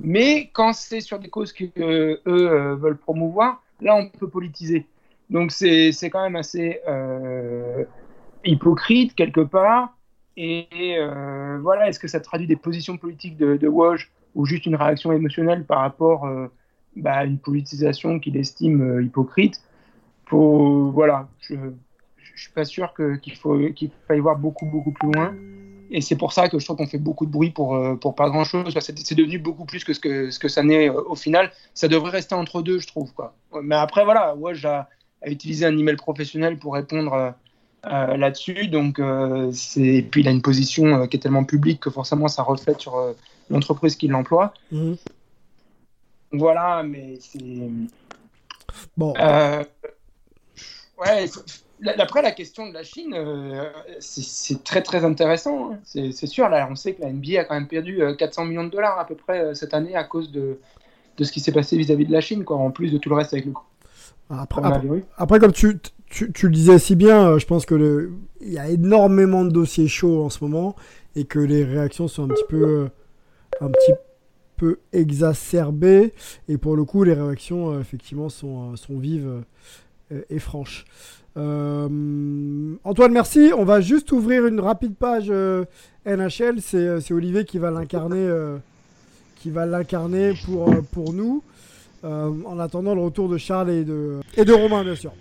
Mais quand c'est sur des causes qu'eux eux euh, veulent promouvoir, là, on peut politiser. Donc c'est quand même assez euh, hypocrite quelque part. Et, euh, voilà, est-ce que ça traduit des positions politiques de, de Woj ou juste une réaction émotionnelle par rapport euh, bah, à une politisation qu'il estime euh, hypocrite? Faut, voilà, je, je suis pas sûr qu'il faut qu'il faille voir beaucoup beaucoup plus loin. Et c'est pour ça que je trouve qu'on fait beaucoup de bruit pour, euh, pour pas grand chose. C'est devenu beaucoup plus que ce que, ce que ça n'est euh, au final. Ça devrait rester entre deux, je trouve. Quoi. Mais après, voilà, ouais, j'ai utilisé un email professionnel pour répondre euh, là-dessus. Donc, c'est puis il a une position qui est tellement publique que forcément ça reflète sur l'entreprise qui l'emploie. Mmh. Voilà, mais c'est. Bon. Ouais, après la question de la Chine, euh, c'est très très intéressant. Hein. C'est sûr, là, on sait que la NBA a quand même perdu 400 euh, millions de dollars à peu près euh, cette année à cause de, de ce qui s'est passé vis-à-vis de la Chine, quoi, en plus de tout le reste avec le après, après, après, comme tu, tu, tu, le disais si bien, je pense que il y a énormément de dossiers chauds en ce moment et que les réactions sont un petit peu, un petit peu exacerbées. Et pour le coup, les réactions effectivement sont, sont vives et franche. Euh, Antoine, merci. On va juste ouvrir une rapide page euh, NHL. C'est Olivier qui va l'incarner qui va l'incarner pour, pour nous. en attendant le retour de Charles et de, et de Romain, bien sûr.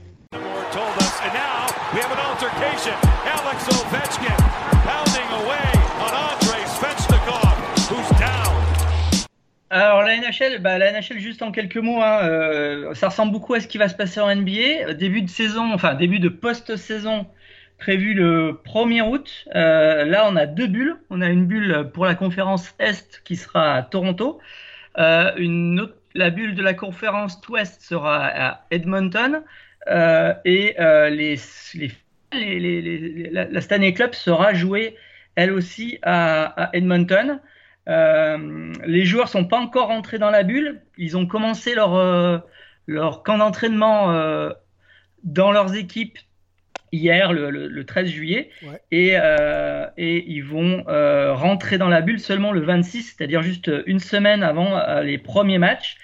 Alors la NHL, bah, la NHL juste en quelques mots, hein, euh, ça ressemble beaucoup à ce qui va se passer en NBA. Début de saison, enfin début de post-saison prévu le 1er août. Euh, là, on a deux bulles. On a une bulle pour la conférence Est qui sera à Toronto. Euh, la bulle de la conférence Ouest sera à Edmonton. et la Stanley Club sera jouée elle aussi à Edmonton. Euh, les joueurs sont pas encore rentrés dans la bulle. Ils ont commencé leur, euh, leur camp d'entraînement euh, dans leurs équipes hier, le, 13 juillet, et, et, ils vont rentrer dans la bulle seulement le 26, c'est-à-dire juste une semaine avant les premiers matchs.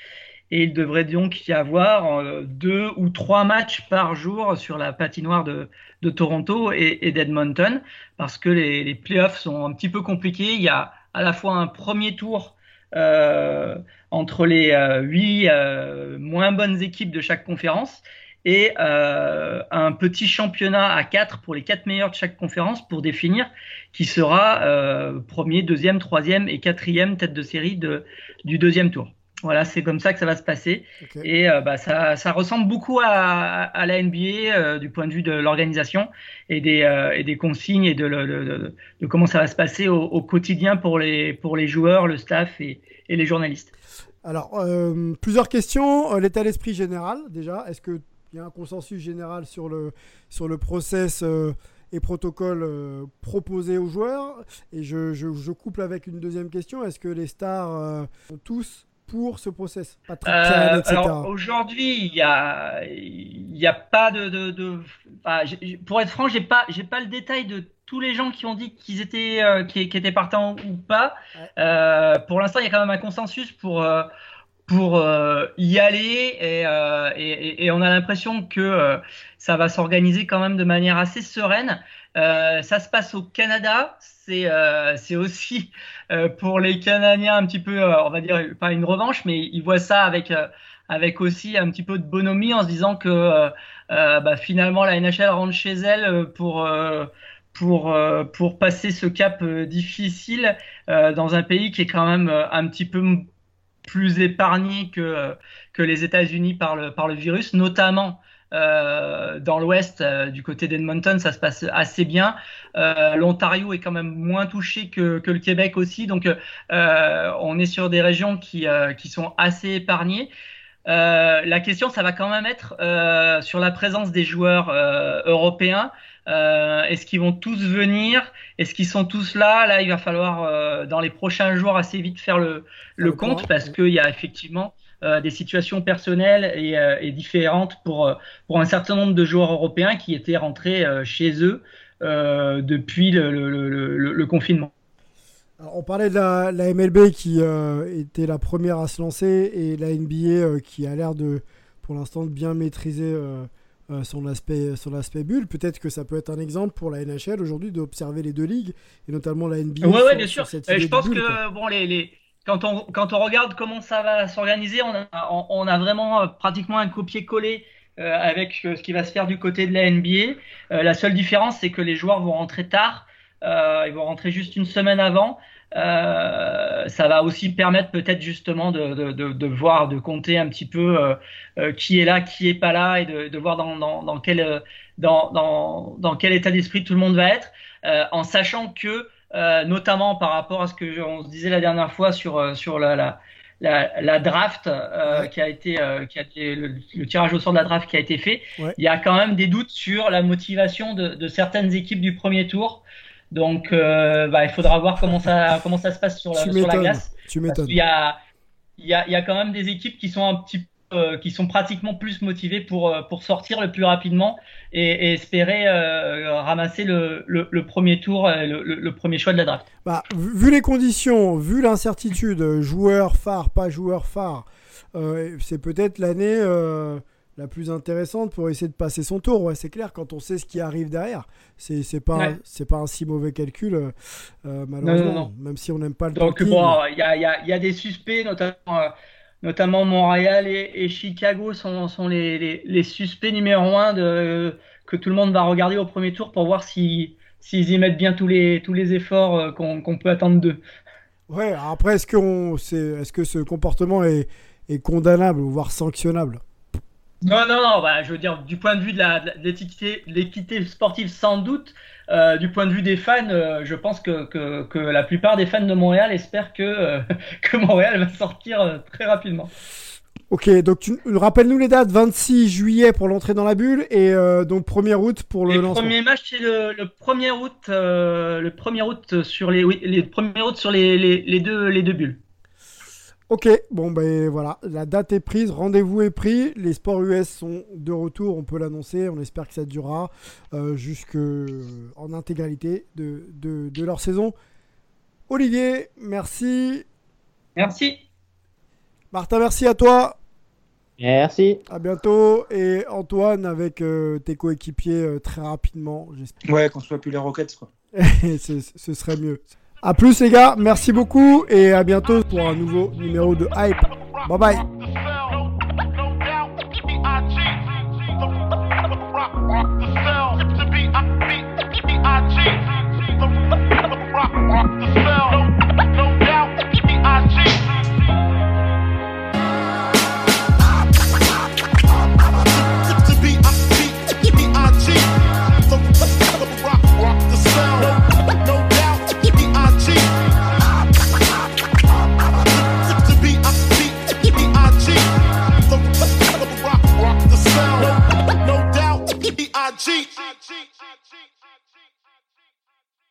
Et il devrait donc y avoir deux ou trois matchs par jour sur la patinoire de, de Toronto et, d'Edmonton, parce que les, les, playoffs sont un petit peu compliqués. Il y a à la fois un premier tour euh, entre les euh, huit euh, moins bonnes équipes de chaque conférence et un petit championnat à quatre pour les quatre meilleurs de chaque conférence pour définir qui sera premier, deuxième, troisième et quatrième tête de série du deuxième tour. Voilà, c'est comme ça que ça va se passer. Et bah, ça, ça, ressemble beaucoup à, à la NBA du point de vue de l'organisation et, des et des consignes et de, de, de, comment ça va se passer au, au, quotidien pour les, pour les joueurs, le staff et, et les journalistes. Alors, euh, plusieurs questions. Euh, l'état d'esprit général, déjà. Est-ce qu'il y a un consensus général sur le, sur le process euh, et protocole proposé aux joueurs? Et je, je, couple avec une deuxième question. Est-ce que les stars sont tous pour ce process Alors aujourd'hui, il n'y a, y a pas de. de, pour être franc, j'ai pas, j'ai pas le détail de tous les gens qui ont dit qu'ils étaient, euh, qui, étaient partants ou pas. Euh, pour l'instant, il y a quand même un consensus pour euh, pour y aller et, et, on a l'impression que ça va s'organiser quand même de manière assez sereine. Ça se passe au Canada, c'est c'est aussi pour les Canadiens un petit peu, on va dire pas une revanche, mais ils voient ça avec aussi un petit peu de bonhomie en se disant que bah, finalement la NHL rentre chez elle pour euh, passer ce cap euh, difficile euh, dans un pays qui est quand même un petit peu plus épargné que, les États-Unis par le virus, notamment dans l'ouest, du côté d'Edmonton, ça se passe assez bien. L'Ontario est quand même moins touché que, que le Québec aussi, donc on est sur des régions qui, qui sont assez épargnées. la question, ça va quand même être sur la présence des joueurs européens. Euh, est-ce qu'ils vont tous venir? Est-ce qu'ils sont tous là? Là, il va falloir euh, dans les prochains jours assez vite faire le, le compte parce qu'il y a effectivement euh, des situations personnelles et, et, différentes pour, pour un certain nombre de joueurs européens qui étaient rentrés chez eux depuis le, le, le, confinement. Alors, on parlait de la, la MLB qui était la première à se lancer et la NBA qui a l'air de, pour l'instant, de bien maîtriser euh, son, aspect, son aspect bulle. Peut-être que ça peut être un exemple pour la NHL aujourd'hui d'observer les deux ligues, et notamment la NBA. Oui, ouais, bien sûr. Euh, je pense que bon, les, les, quand, on, quand on regarde comment ça va s'organiser, on a, vraiment euh, pratiquement un copier-coller avec ce qui va se faire du côté de la NBA. la seule différence, c'est que les joueurs vont rentrer tard. ils vont rentrer juste une semaine avant. Euh, ça va aussi permettre peut-être justement de, de, de, voir, de compter un petit peu euh, euh, qui est là, qui est pas là, et de, de voir dans, dans, dans, quel, dans, dans, dans quel état d'esprit tout le monde va être, en sachant que, notamment par rapport à ce que on se disait la dernière fois sur, sur la, la la, la, draft qui a été, qui a été le, tirage au sort de la draft qui a été fait, il y a quand même des doutes sur la motivation de, de certaines équipes du premier tour. Donc, euh, bah, il faudra voir comment ça, comment ça se passe sur la, sur la glace. Tu m'étonnes. Il y a, il y, a, il y a quand même des équipes qui sont un petit euh, qui sont pratiquement plus motivées pour, euh, pour sortir le plus rapidement et, et espérer euh, ramasser le, le, le, premier tour, le, le, premier choix de la draft. Bah, vu les conditions, vu l'incertitude, joueur phare, pas joueur phare, c'est peut-être l'année la plus intéressante pour essayer de passer son tour. Ouais, c'est clair, quand on sait ce qui arrive derrière, c'est, c'est pas, c'est pas un si mauvais calcul, euh, malheureusement, même si on n'aime pas le Donc, bon, il y a, y, a, y a, des suspects, notamment, euh, notamment Montréal et, et, Chicago sont, sont les, les, les, suspects numéro un de, que tout le monde va regarder au premier tour pour voir si, s'ils y mettent bien tous les, tous les efforts qu'on, qu'on peut attendre d'eux. Ouais, après, est-ce que ce comportement est, est condamnable, voire sanctionnable? Non, non, non, bah, je veux dire, du point de vue de l'équité sportive, sans doute, euh, du point de vue des fans, euh, je pense que, que, que, la plupart des fans de Montréal espèrent que, euh, que Montréal va sortir très rapidement. Ok, donc tu rappelle-nous les dates 26 juillet pour l'entrée dans la bulle et donc 1er août pour le lancement. Le premier match c'est le, le, 1er août, le 1er août sur les, oui, les 1er août sur les, les, les, deux, les deux bulles. Ok, bon ben voilà, la date est prise, rendez-vous est pris, les sports US sont de retour, on peut l'annoncer, on espère que ça durera euh, jusque en intégralité de, de, de leur saison. Olivier, merci. Merci. Martin, merci à toi. Merci. À bientôt. Et Antoine, avec euh, tes coéquipiers euh, très rapidement, j'espère. Ouais, qu'on soit plus les Rockets, quoi. ce, ce serait mieux. A plus les gars, merci beaucoup et à bientôt pour un nouveau numéro de Hype. Bye bye. cheat. I cheat.